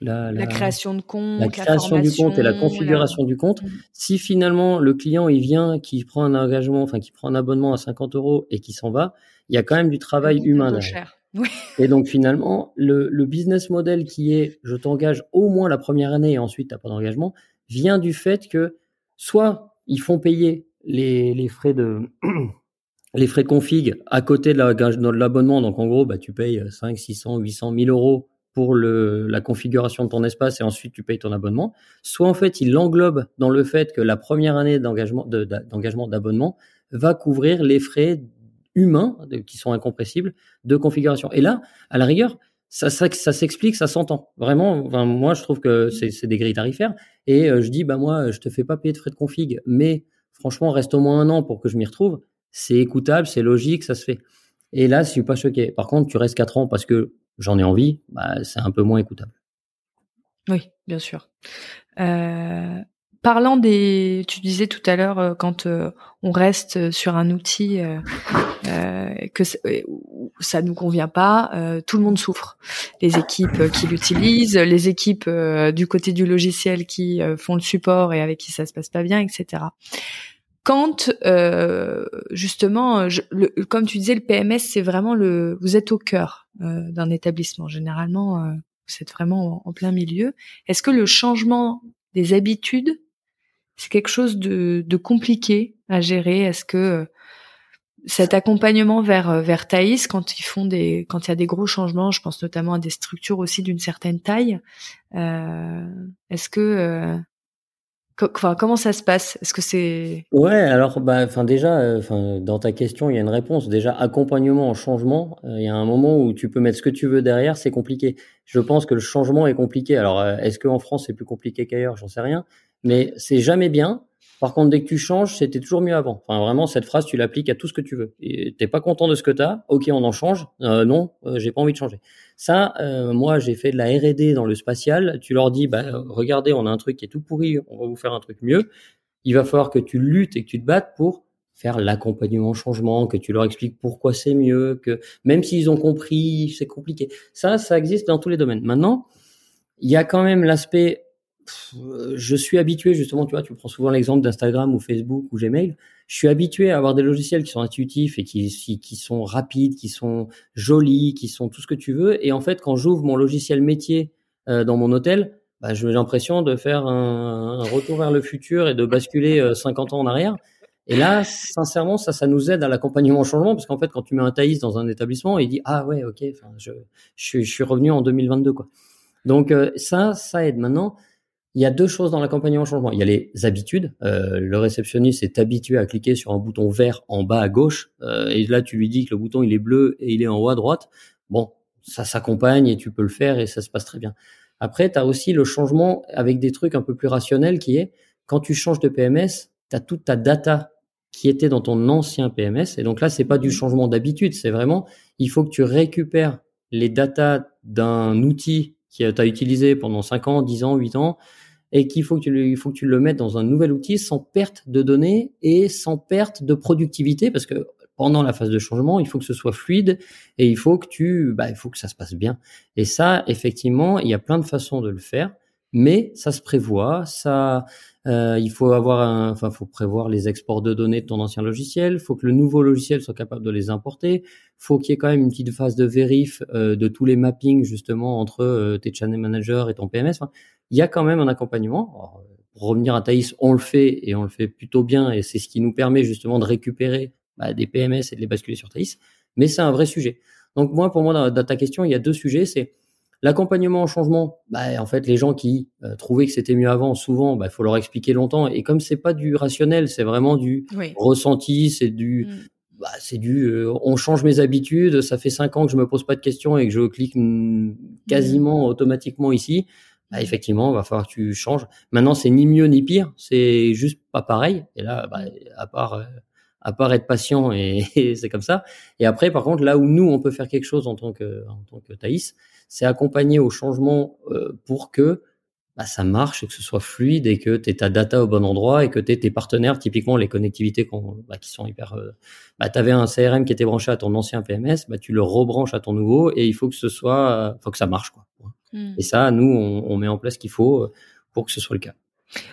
la, la, création de compte, la création du compte et la configuration du compte. Mm. Si finalement le client il vient, qui prend un engagement, enfin qui prend un abonnement à 50 euros et qui s'en va, il y a quand même du travail humain derrière. Oui. Et donc finalement, le, le business model qui est je t'engage au moins la première année et ensuite tu n'as pas d'engagement, vient du fait que soit ils font payer les, frais de les frais config à côté de l'abonnement. Donc en gros, bah, tu payes 5, 600, 800, 1000 euros pour le, la configuration de ton espace et ensuite tu payes ton abonnement. Soit en fait, ils l'englobent dans le fait que la première année d'engagement d'abonnement va couvrir les frais humains qui sont incompressibles de configuration. Et là, à la rigueur, ça, ça, ça s'explique, ça s'entend. Vraiment, enfin, moi, je trouve que c'est des grilles tarifaires. Et je dis, bah moi, je te fais pas payer de frais de config, mais franchement, reste au moins un an pour que je m'y retrouve. C'est écoutable, c'est logique, ça se fait. Et là, je suis pas choqué. Par contre, tu restes quatre ans parce que j'en ai envie, bah, c'est un peu moins écoutable. Oui, bien sûr. Euh, parlant des, tu disais tout à l'heure euh, quand euh, on reste sur un outil euh, euh que ça nous convient pas, tout le monde souffre. Les équipes qui l'utilisent, les équipes du côté du logiciel qui font le support et avec qui ça se passe pas bien, etc. Quand justement, comme tu disais, le PMS c'est vraiment le, vous êtes au cœur d'un établissement. Généralement, vous êtes vraiment en plein milieu. Est-ce que le changement des habitudes c'est quelque chose de, compliqué à gérer. Est-ce que euh, cet accompagnement vers euh, vers Thaïs, quand il y a des gros changements, je pense notamment à des structures aussi d'une certaine taille, euh, est-ce que comment ça se passe? Est-ce que c'est Ouais, alors bah déjà dans ta question, il y a une réponse. Déjà accompagnement en changement, il y a un moment où tu peux mettre ce que tu veux derrière, c'est compliqué. Je pense que le changement est compliqué. Alors est-ce qu'en France c'est plus compliqué qu'ailleurs? J'en sais rien mais c'est jamais bien. Par contre, dès que tu changes, c'était toujours mieux avant. Enfin, vraiment, cette phrase, tu l'appliques à tout ce que tu veux. Et t'es pas content de ce que tu as, ok, on en change. Euh, non, euh, j'ai pas envie de changer. Ça, euh, moi, j'ai fait de la R&D dans le spatial. Tu leur dis, bah, regardez, on a un truc qui est tout pourri, on va vous faire un truc mieux. Il va falloir que tu luttes et que tu te battes pour faire l'accompagnement au changement, que tu leur expliques pourquoi c'est mieux, que même s'ils ont compris, c'est compliqué. Ça, ça existe dans tous les domaines. Maintenant, il y a quand même l'aspect je suis habitué justement, tu vois, tu prends souvent l'exemple d'Instagram ou Facebook ou Gmail. Je suis habitué à avoir des logiciels qui sont intuitifs et qui, sont rapides, qui sont jolis, qui sont tout ce que tu veux. Et en fait, quand j'ouvre mon logiciel métier euh, dans mon hôtel, bah, j'ai l'impression de faire un, retour vers le futur et de basculer 50 euh, ans en arrière. Et là, sincèrement, ça, ça nous aide à l'accompagnement au changement, parce qu'en fait, quand tu mets un Thaïs dans un établissement, il dit ah ouais, ok, je suis revenu en 2022 quoi. Donc euh, ça, ça aide. Maintenant, il y a deux choses dans l'accompagnement au changement. Il y a les habitudes. Euh, le réceptionniste est habitué à cliquer sur un bouton vert en bas à gauche, euh, et là tu lui dis que le bouton il est bleu et il est en haut à droite. Bon, ça s'accompagne et tu peux le faire et ça se passe très bien. Après, tu as aussi le changement avec des trucs un peu plus rationnels qui est quand tu changes de PMS, tu as toute ta data qui était dans ton ancien PMS. Et donc là, c'est pas du changement d'habitude, c'est vraiment, il faut que tu récupères les datas d'un outil qui tu as utilisé pendant 5 ans, 10 ans, 8 ans, et qu'il faut que tu le, il faut que tu le mettes dans un nouvel outil sans perte de données et sans perte de productivité parce que pendant la phase de changement, il faut que ce soit fluide et il faut que tu, bah, il faut que ça se passe bien. Et ça, effectivement, il y a plein de façons de le faire, mais ça se prévoit, ça, euh, il faut avoir un, enfin, faut prévoir les exports de données de ton ancien logiciel. Faut que le nouveau logiciel soit capable de les importer. Faut qu'il y ait quand même une petite phase de vérif euh, de tous les mappings justement entre euh, tes channel managers et ton PMS. il y a quand même un accompagnement. pour revenir à Thaïs, on le fait et on le fait plutôt bien et c'est ce qui nous permet justement de récupérer bah, des PMS et de les basculer sur Thaïs. Mais c'est un vrai sujet. Donc moi, pour moi, dans, dans ta question, il y a deux sujets. C'est L'accompagnement au changement, bah, en fait, les gens qui euh, trouvaient que c'était mieux avant, souvent, il bah, faut leur expliquer longtemps. Et comme c'est pas du rationnel, c'est vraiment du ressenti, c'est du, mm. bah, c'est du, euh, on change mes habitudes. Ça fait cinq ans que je me pose pas de questions et que je clique mm, quasiment mm. automatiquement ici. Bah, effectivement, il va falloir que tu changes. Maintenant, c'est ni mieux ni pire, c'est juste pas pareil. Et là, bah, à part euh, à part être patient et, c'est comme ça. Et après, par contre, là où nous on peut faire quelque chose en tant que en tant que Thaïs, c'est accompagner au changement euh, pour que bah, ça marche et que ce soit fluide et que tu aies ta data au bon endroit et que tu aies tes partenaires, typiquement les connectivités bah, qui sont hyper... Euh, bah, tu avais un CRM qui était branché à ton ancien PMS, bah, tu le rebranches à ton nouveau et il faut que ce soit... Faut que ça marche. quoi. Hmm. Et ça, nous, on, on met en place ce qu'il faut euh, pour que ce soit le cas.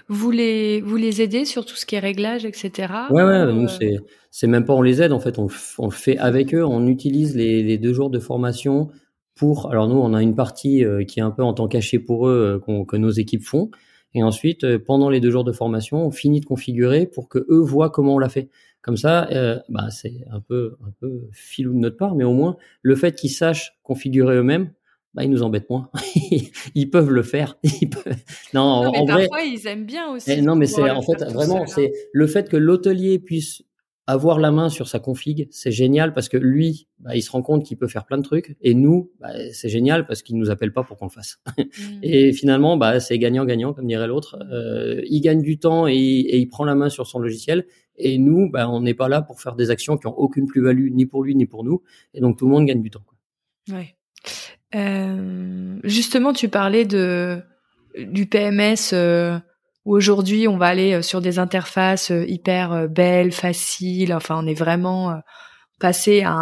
Vous les, vous les aidez sur tout ce qui est réglage, etc. Ouais, ouais, nous, c'est, c'est même pas on les aide, en fait, on, on le fait avec eux, on utilise les, les deux jours de formation pour. Alors nous, on a une partie euh, qui est un peu en temps caché pour eux euh, que nos équipes font, et ensuite euh, pendant les deux jours de formation, on finit de configurer pour que eux voient comment on l'a fait. Comme ça, bah, c'est un peu un peu filou de notre part, mais au moins le fait qu'ils sachent configurer eux-mêmes, bah, ils nous embêtent moins. ils peuvent le faire. Non, en, parfois, ils aiment bien aussi. Eh, non, mais c'est en fait vraiment, c'est le fait que l'hôtelier puisse avoir la main sur sa config, c'est génial parce que lui, bah, il se rend compte qu'il peut faire plein de trucs, et nous, bah, c'est génial parce qu'il nous appelle pas pour qu'on le fasse. Mm. et finalement, bah, c'est gagnant-gagnant, comme dirait l'autre. Euh, il gagne du temps et, et, il prend la main sur son logiciel, et nous, bah, on n'est pas là pour faire des actions qui ont aucune plus-value ni pour lui ni pour nous, et donc tout le monde gagne du temps. Quoi. Ouais. Euh, justement, tu parlais de du PMS. Euh aujourd'hui on va aller euh, sur des interfaces hyper belles, faciles. Enfin, on est vraiment passé à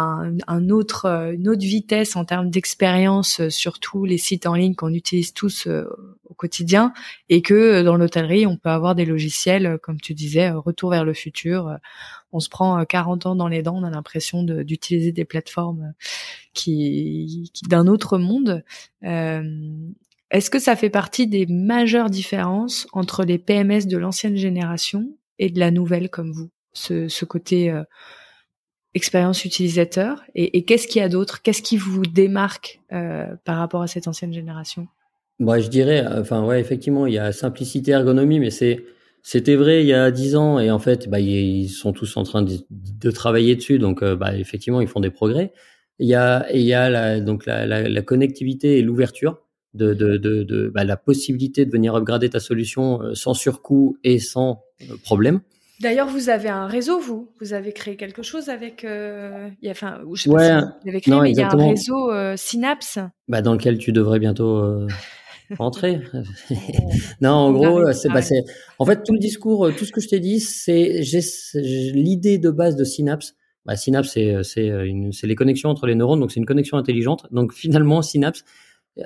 un, autre, une autre vitesse en termes d'expérience sur tous les sites en ligne qu'on utilise tous au quotidien, et que dans l'hôtellerie, on peut avoir des logiciels, comme tu disais, retour vers le futur. On se prend 40 ans dans les dents, on a l'impression d'utiliser des plateformes qui, d'un autre monde. Est-ce que ça fait partie des majeures différences entre les PMS de l'ancienne génération et de la nouvelle comme vous? Ce, côté euh, expérience utilisateur Et, qu'est-ce qu'il y a d'autre? Qu'est-ce qui vous démarque euh, par rapport à cette ancienne génération? Moi, je dirais, enfin ouais, effectivement, il y a simplicité, ergonomie, mais c'est c'était vrai il y a dix ans et en fait, bah, ils sont tous en train de, travailler dessus, donc euh, bah, effectivement, ils font des progrès. Il y a, il y a la, donc la, connectivité et l'ouverture de, de, de, bah, la possibilité de venir upgrader ta solution euh, sans surcoût et sans problème. D'ailleurs, vous avez un réseau, vous Vous avez créé quelque chose avec... Euh, il y a, enfin, je sais ouais, pas si vous avez créé, mais il y a un réseau Synapse. Bah, dans lequel tu devrais bientôt rentrer. non, en gros, c'est bah, En fait, tout le discours, tout ce que je t'ai dit, c'est l'idée de base de Synapse. Bah, Synapse, c'est les connexions entre les neurones, donc c'est une connexion intelligente. Donc finalement, Synapse,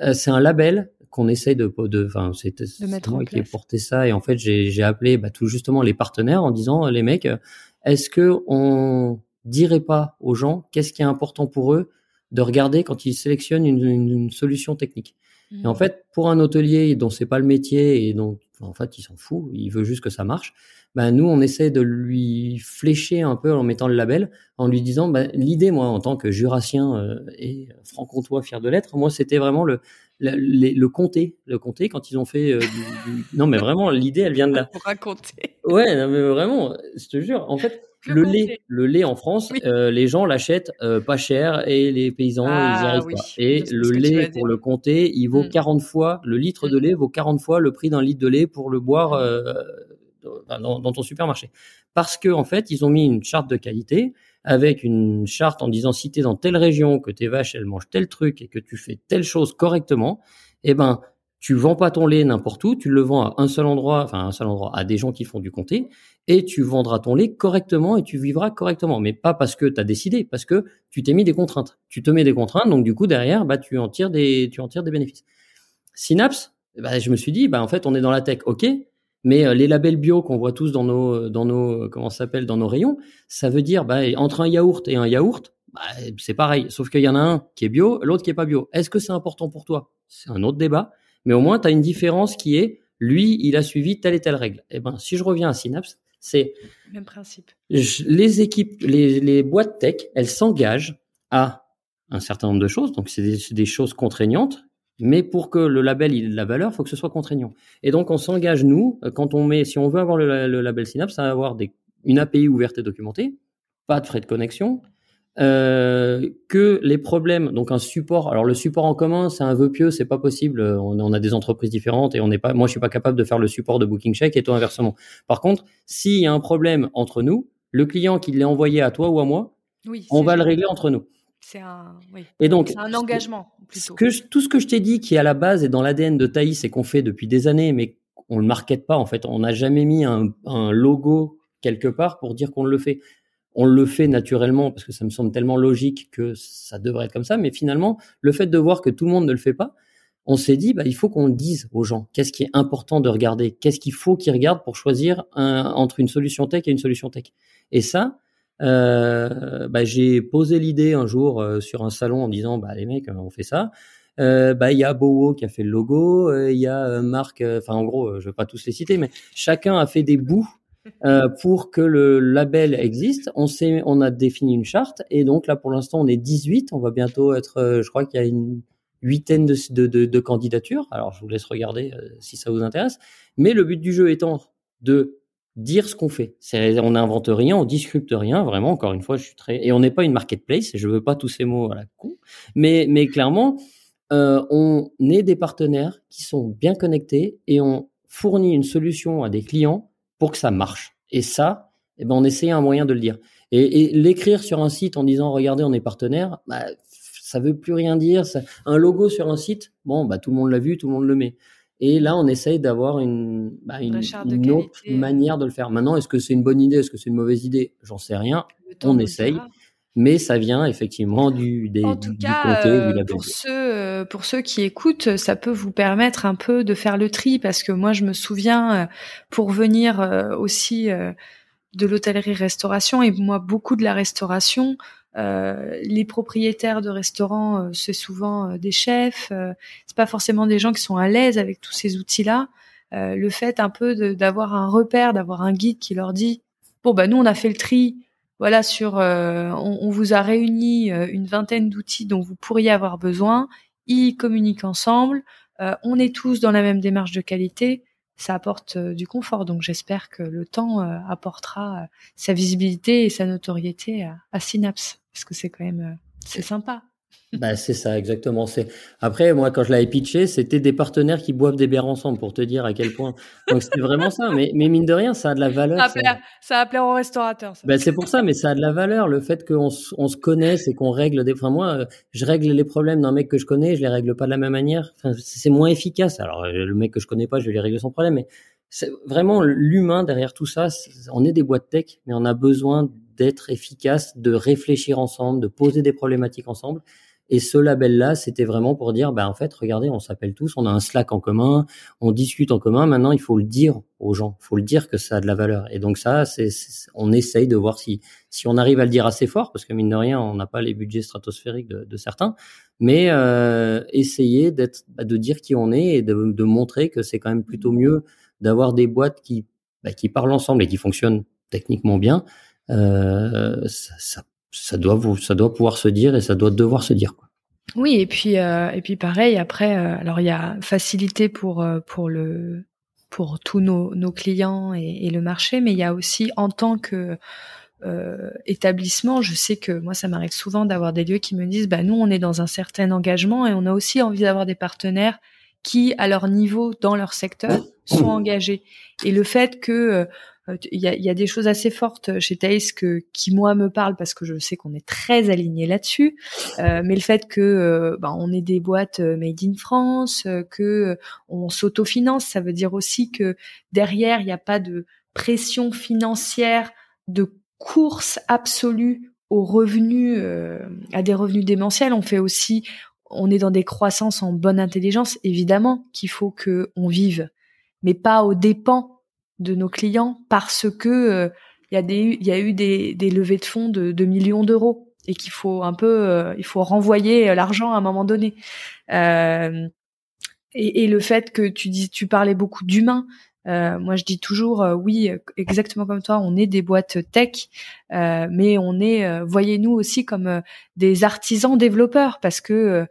euh, c'est un label qu'on essaye de, de, enfin, c'est moi qui ai porté ça et en fait j'ai appelé bah, tout justement les partenaires en disant les mecs, est-ce que on dirait pas aux gens qu'est-ce qui est important pour eux de regarder quand ils sélectionnent une, une, solution technique? Et en mmh. fait, pour un hôtelier dont c'est pas le métier et donc en fait il s'en fout, il veut juste que ça marche. Ben nous on essaie de lui flécher un peu en mettant le label, en lui disant ben, l'idée moi en tant que jurassien euh, et franc-comtois fier de l'être, moi c'était vraiment le le, le, comté, le comté quand ils ont fait euh, du, non mais vraiment l'idée elle vient de là. Pour raconter. Ouais, non, mais vraiment, je te jure, en fait le, lait, le lait en France, euh, les gens l'achètent euh, pas cher et les paysans ils y ah arrivent pas. Et le lait pour le comté, il vaut 40 mm. fois le litre de mm. lait vaut 40 fois le prix d'un litre de lait pour le boire mm. dans, dans, ton supermarché. Parce que en fait, ils ont mis une charte de qualité avec une charte en disant si t'es dans telle région, que tes vaches elles mangent tel truc et que tu fais telle chose correctement, eh ben tu vends pas ton lait n'importe où, tu le vends à un seul endroit, enfin un seul endroit, à des gens qui font du comté, et tu vendras ton lait correctement et tu vivras correctement. Mais pas parce que tu as décidé, parce que tu t'es mis des contraintes. Tu te mets des contraintes, donc du coup derrière, bah tu en tires des, tu en tires des bénéfices. Synapse, bah, je me suis dit, bah en fait on est dans la tech, ok, mais euh, les labels bio qu'on voit tous dans nos, dans nos, comment ça s'appelle, dans nos rayons, ça veut dire, bah, entre un yaourt et un yaourt, bah, c'est pareil. Sauf qu'il y en a un qui est bio, l'autre qui est pas bio. Est-ce que c'est important pour toi? C'est un autre débat. Mais au moins, tu as une différence qui est, lui, il a suivi telle et telle règle. Eh ben, si je reviens à Synapse, c'est même principe. les équipes, les, les boîtes tech, elles s'engagent à un certain nombre de choses. Donc, c'est des, des, choses contraignantes mais pour que le label ait de la valeur, il faut que ce soit contraignant. Et donc, on s'engage, nous, euh, quand on met, si on veut avoir le, label Synapse, ça va avoir des, une API ouverte et documentée, pas de frais de connexion, euh, que les problèmes, donc un support. Alors le support en commun, c'est un vœu pieux, c'est pas possible. On, on, a des entreprises différentes et on n'est pas. Moi, je suis pas capable de faire le support de Booking Check et toi inversement. Par contre, s'il y a un problème entre nous, le client qui l'a envoyé à toi ou à moi, on va le régler entre nous. C'est un, oui. Et donc, un engagement. Plutôt. Que tout ce que je t'ai dit, qui est à la base et dans l'ADN de Thaïs et qu'on fait depuis des années, mais on le markete pas en fait. On n'a jamais mis un, un, logo quelque part pour dire qu'on le fait. On le fait naturellement parce que ça me semble tellement logique que ça devrait être comme ça. Mais finalement, le fait de voir que tout le monde ne le fait pas, on s'est dit, bah, il faut qu'on dise aux gens qu'est-ce qui est important de regarder, qu'est-ce qu'il faut qu'ils regardent pour choisir un, entre une solution tech et une solution tech? Et ça, euh, bah, j'ai posé l'idée un jour euh, sur un salon en disant bah les mecs on fait ça. Euh, bah il y a Bowo qui a fait le logo, euh, il y a Marc, enfin en gros je vais pas tous les citer mais chacun a fait des bouts pour que le label existe. On sait, on a défini une charte et donc là pour l'instant on est 18, on va bientôt être, je crois qu'il y a une huitaine de, de, de, de, candidatures. Alors je vous laisse regarder si ça vous intéresse. Mais le but du jeu étant de dire ce qu'on fait. On n'invente rien, on disrupte rien. Vraiment, encore une fois, je suis très et on n'est pas une marketplace. Et je veux pas tous ces mots à la con, mais mais clairement, euh, on est des partenaires qui sont bien connectés et on fournit une solution à des clients pour que ça marche. Et ça, eh ben, on essaye un moyen de le dire. Et, et l'écrire sur un site en disant regardez, on est partenaire, bah, ça veut plus rien dire. Un logo sur un site, bon, bah tout le monde l'a vu, tout le monde le met. Et là, on essaye d'avoir une, bah, une, autre euh. manière de le faire. Maintenant, est-ce que c'est une bonne idée Est-ce que c'est une mauvaise idée? J'en sais rien. On essaye. Mais ça vient effectivement du, des, en tout cas, euh, pour ceux euh, pour ceux qui écoutent, ça peut vous permettre un peu de faire le tri parce que moi je me souviens pour venir aussi de l'hôtellerie-restauration et moi beaucoup de la restauration. Euh, les propriétaires de restaurants, euh, c'est souvent euh, des chefs. c'est pas forcément des gens qui sont à l'aise avec tous ces outils-là. le fait un peu d'avoir un repère, d'avoir un guide qui leur dit bon bah nous on a fait le tri. Voilà sur, on, vous a réuni une vingtaine d'outils dont vous pourriez avoir besoin. Ils communiquent ensemble. on est tous dans la même démarche de qualité ça apporte du confort. Donc j'espère que le temps apportera sa visibilité et sa notoriété à Synapse parce que c'est quand même euh, c'est sympa. Bah, c'est ça, exactement. C'est après moi quand je l'avais pitché, c'était des partenaires qui boivent des bières ensemble pour te dire à quel point. Donc c'était vraiment ça. Mais, mais mine de rien, ça a de la valeur. Ça, ça... ça a plaire aux restaurateurs. Bah, c'est pour ça, mais ça a de la valeur. Le fait qu'on on se connaisse et qu'on règle des. Enfin moi, je règle les problèmes d'un mec que je connais, je les règle pas de la même manière. Enfin, c'est moins efficace. Alors euh, le mec que je connais pas, je vais les régler sans problème. Mais c'est vraiment l'humain derrière tout ça. on est des boîtes tech, mais on a besoin d'être efficace, de réfléchir ensemble, de poser des problématiques ensemble. Et ce label-là, c'était vraiment pour dire, bah en fait, regardez, on s'appelle tous, on a un Slack en commun, on discute en commun. Maintenant, il faut le dire aux gens, il faut le dire que ça a de la valeur. Et donc ça, c'est, on essaye de voir si si on arrive à le dire assez fort, parce que mine de rien, on n'a pas les budgets stratosphériques de, certains, mais euh, essayer d'être, bah, de dire qui on est et de, de montrer que c'est quand même plutôt mieux d'avoir des boîtes qui bah, qui parlent ensemble et qui fonctionnent techniquement bien euh, ça, ça, doit vous, ça doit pouvoir se dire et ça doit devoir se dire. Quoi. Oui, et puis euh, et puis pareil après, euh, alors il y a facilité pour pour le pour tous nos, nos clients et, et, le marché, mais il y a aussi en tant que euh, établissement, je sais que moi ça m'arrive souvent d'avoir des lieux qui me disent bah nous on est dans un certain engagement et on a aussi envie d'avoir des partenaires qui à leur niveau dans leur secteur sont engagés et le fait que il y a, y a, des choses assez fortes chez Thaïs que qui moi me parlent parce que je sais qu'on est très aligné là-dessus. Euh, mais le fait que euh, ben, on ait des boîtes euh, made in France, que on s'autofinance, ça veut dire aussi que derrière il n'y a pas de pression financière, de course absolue aux revenus, à des revenus démentiels. On fait aussi, on est dans des croissances en bonne intelligence, évidemment qu'il faut que on vive, mais pas aux dépens de nos clients parce que il euh, y a des il y a eu des, levées de fonds de, millions d'euros et qu'il faut un peu euh, il faut renvoyer l'argent à un moment donné. Euh, et, et, le fait que tu dis tu parlais beaucoup d'humains moi je dis toujours oui exactement comme toi on est des boîtes tech mais on est voyez-nous aussi comme des artisans développeurs parce que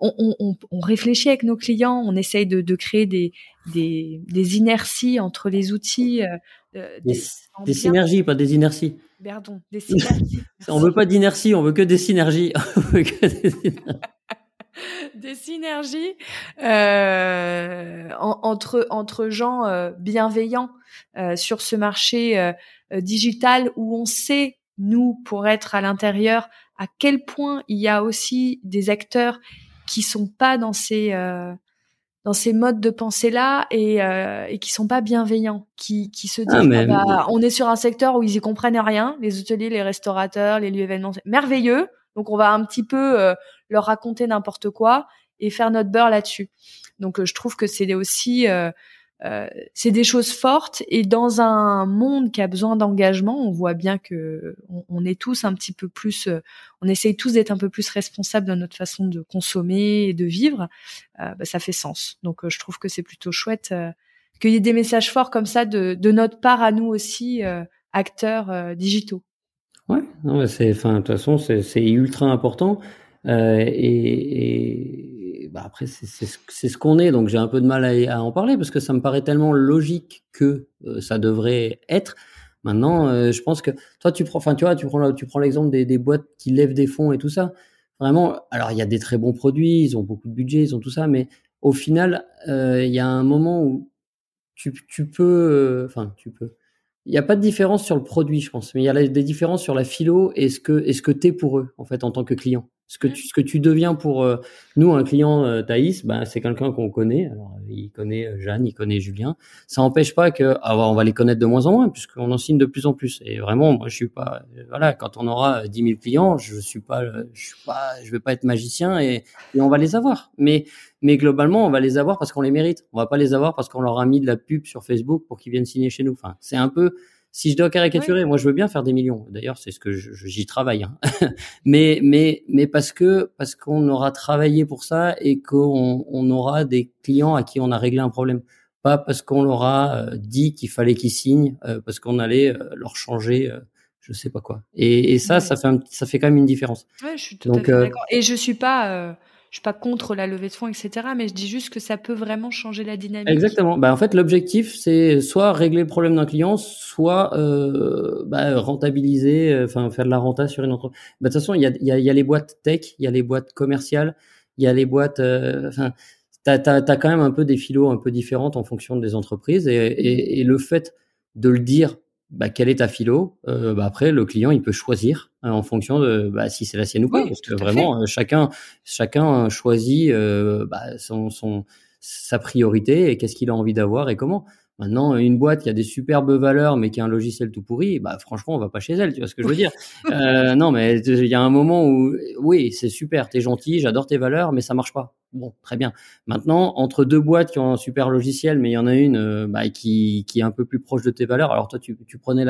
on, on, on, réfléchit avec nos clients, on essaye de, de créer des, des, des, inerties entre les outils. Euh, euh des, des, synergies, pas des inerties. Pardon, des synergies. on veut pas d'inertie, on veut que des synergies. des synergies euh, entre entre gens euh, bienveillants euh, sur ce marché digital où on sait nous pour être à l'intérieur à quel point il y a aussi des acteurs qui sont pas dans ces euh, dans ces modes de pensée là et, euh, et qui sont pas bienveillants, qui, qui se ah, disent ah, bah, on est sur un secteur où ils y comprennent rien, les hôteliers, les restaurateurs, les lieux événements, merveilleux. Donc on va un petit peu euh, leur raconter n'importe quoi et faire notre beurre là-dessus. Donc euh, je trouve que c'est aussi euh, c'est des choses fortes et dans un monde qui a besoin d'engagement, on voit bien que on, est tous un petit peu plus, euh, on essaye tous d'être un peu plus responsables dans notre façon de consommer et de vivre. Euh, bah, ça fait sens. Donc je trouve que c'est plutôt chouette qu'il y ait des messages forts comme ça de, de notre part à nous aussi, acteurs digitaux. Ouais, non, c'est, enfin, de toute façon, c'est ultra important. et, et bah après c'est ce qu'on est, donc j'ai un peu de mal à, en parler parce que ça me paraît tellement logique que euh, ça devrait être. Maintenant, euh, je pense que toi tu prends, enfin tu vois, tu prends tu prends l'exemple des, des boîtes qui lèvent des fonds et tout ça. Vraiment, alors il y a des très bons produits, ils ont beaucoup de budget, ils ont tout ça, mais au final, il y a un moment où tu, tu peux, enfin tu peux il n'y a pas de différence sur le produit, je pense, mais il y a des différences sur la philo et ce que, est ce que t'es pour eux, en fait, en tant que client. Ce que tu, ce que tu deviens pour euh, nous, un client euh, Thaïs, bah, c'est quelqu'un qu'on connaît. Alors, il connaît euh, Jeanne, il connaît Julien. Ça n'empêche pas que, ah, on va les connaître de moins en moins, puisqu'on en signe de plus en plus. Et vraiment, moi, je suis pas, voilà, quand on aura 10 000 clients, je suis pas, je suis pas, je vais pas être magicien et, et on va les avoir. Mais, mais globalement, on va les avoir parce qu'on les mérite. On va pas les avoir parce qu'on leur a mis de la pub sur Facebook pour qu'ils viennent signer chez nous. Enfin, c'est un peu, si je dois caricaturer, moi je veux bien faire des millions. D'ailleurs, c'est ce que j'y travaille. Hein. mais mais mais parce que parce qu'on aura travaillé pour ça et qu'on on aura des clients à qui on a réglé un problème. Pas parce qu'on leur a euh, dit qu'il fallait qu'ils signent, euh, parce qu'on allait euh, leur changer, je sais pas quoi. Et, et ça, ça fait ça fait quand même une différence. Ouais, je suis tout Donc, à fait d'accord. Et je suis pas je suis pas contre la levée de fonds, etc. Mais je dis juste que ça peut vraiment changer la dynamique. Exactement. Bah, en fait, l'objectif, c'est soit régler le problème d'un client, soit euh, bah, rentabiliser, euh, enfin faire de la renta sur une entreprise. Bah, de toute façon, il y a, y, a, y a les boîtes tech, il y a les boîtes commerciales, il y a les boîtes. Euh, enfin, t'as as, quand même un peu des philos un peu différentes en fonction des entreprises, et, et, et le fait de le dire bah, quelle est ta philo? Euh, bah, Après, le client, il peut choisir hein, en fonction de bah, si c'est la sienne ou pas. parce que vraiment, euh, chacun, chacun choisit euh, bah, son, son, sa priorité et qu'est-ce qu'il a envie d'avoir et comment. Maintenant, une boîte qui a des superbes valeurs mais qui a un logiciel tout pourri, bah franchement, on va pas chez elle, tu vois ce que je veux dire? Euh, Non, mais il y a un moment où, oui, c'est super, t'es gentil, j'adore tes valeurs, mais ça marche pas. Bon, très bien. Maintenant, entre deux boîtes qui ont un super logiciel, mais il y en a une euh, bah, qui, qui est un peu plus proche de tes valeurs. Alors toi, tu, tu prenais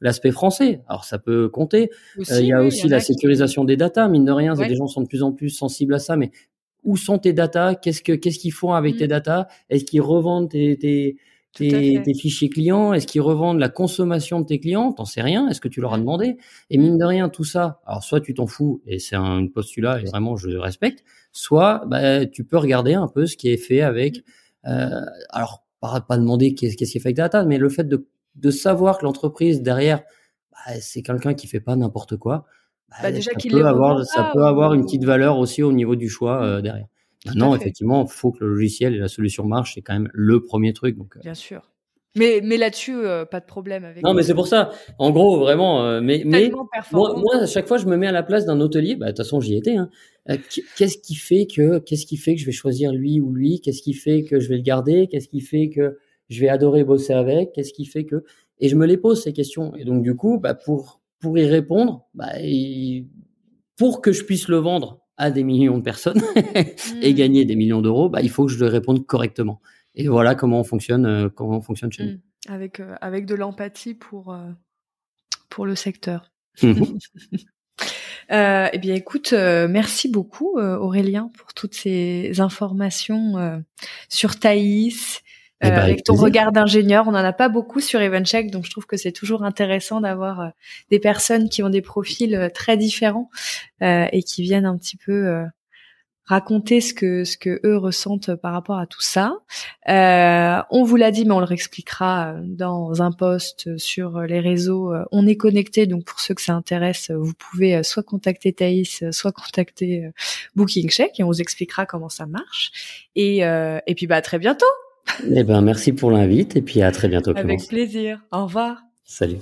l'aspect français. Alors ça peut compter. Euh, il y a aussi la sécurisation des datas. Mine de rien, des gens sont de plus en plus sensibles à ça. Mais où sont tes datas? Qu'est-ce que qu'est-ce qu'ils font avec mmh. tes datas? Est-ce qu'ils revendent tes, tes tes, fichiers clients Est-ce qu'ils revendent la consommation de tes clients? T'en sais rien Est-ce que tu leur as demandé? Et mine de rien, tout ça, alors soit tu t'en fous et c'est un postulat et vraiment je le respecte, soit bah, tu peux regarder un peu ce qui est fait avec. Euh, alors pas, pas demander qu'est-ce qui est fait avec data, mais le fait de, de savoir que l'entreprise derrière, bah, c'est quelqu'un qui fait pas n'importe quoi. Bah, déjà ça peut avoir, ça peut avoir une petite valeur aussi au niveau du choix euh, derrière. Maintenant, effectivement, il faut que le logiciel et la solution marchent. C'est quand même le premier truc. Donc, euh. Bien sûr. Mais, mais là-dessus, euh, pas de problème avec. Non, mais c'est pour ça. En gros, vraiment. Euh, mais, mais moi, moi, à chaque fois, je me mets à la place d'un hôtelier. Bah, de toute façon, j'y étais. Hein. qu'est-ce qui fait que, qu'est-ce qui fait que je vais choisir lui ou lui? Qu'est-ce qui fait que je vais le garder? Qu'est-ce qui fait que je vais adorer bosser avec? Qu'est-ce qui fait que Et je me les pose ces questions. Et donc, du coup, bah, pour pour y répondre, bah, pour que je puisse le vendre à des millions de personnes et mmh. gagner des millions d'euros, bah, il faut que je le réponde correctement. Et voilà comment on fonctionne, euh, comment on fonctionne chez nous. Mmh. Avec, euh, avec de l'empathie pour, euh, pour le secteur. Mmh. eh bien, écoute, merci beaucoup Aurélien pour toutes ces informations sur Thaïs, euh, avec ton regard d'ingénieur. On n'en a pas beaucoup sur Evencheck, donc je trouve que c'est toujours intéressant d'avoir euh, des personnes qui ont des profils euh, très différents et qui viennent un petit peu raconter ce que ce que eux ressentent par rapport à tout ça. Euh, on vous l'a dit, mais on le réexpliquera dans un post sur les réseaux. On est connecté, donc pour ceux que ça intéresse, vous pouvez soit contacter Thaïs, soit contacter Booking Check, et on vous expliquera comment ça marche. Et et puis bah à très bientôt. Eh ben, merci pour l'invite et puis à très bientôt. Avec plaisir. Au revoir. Salut.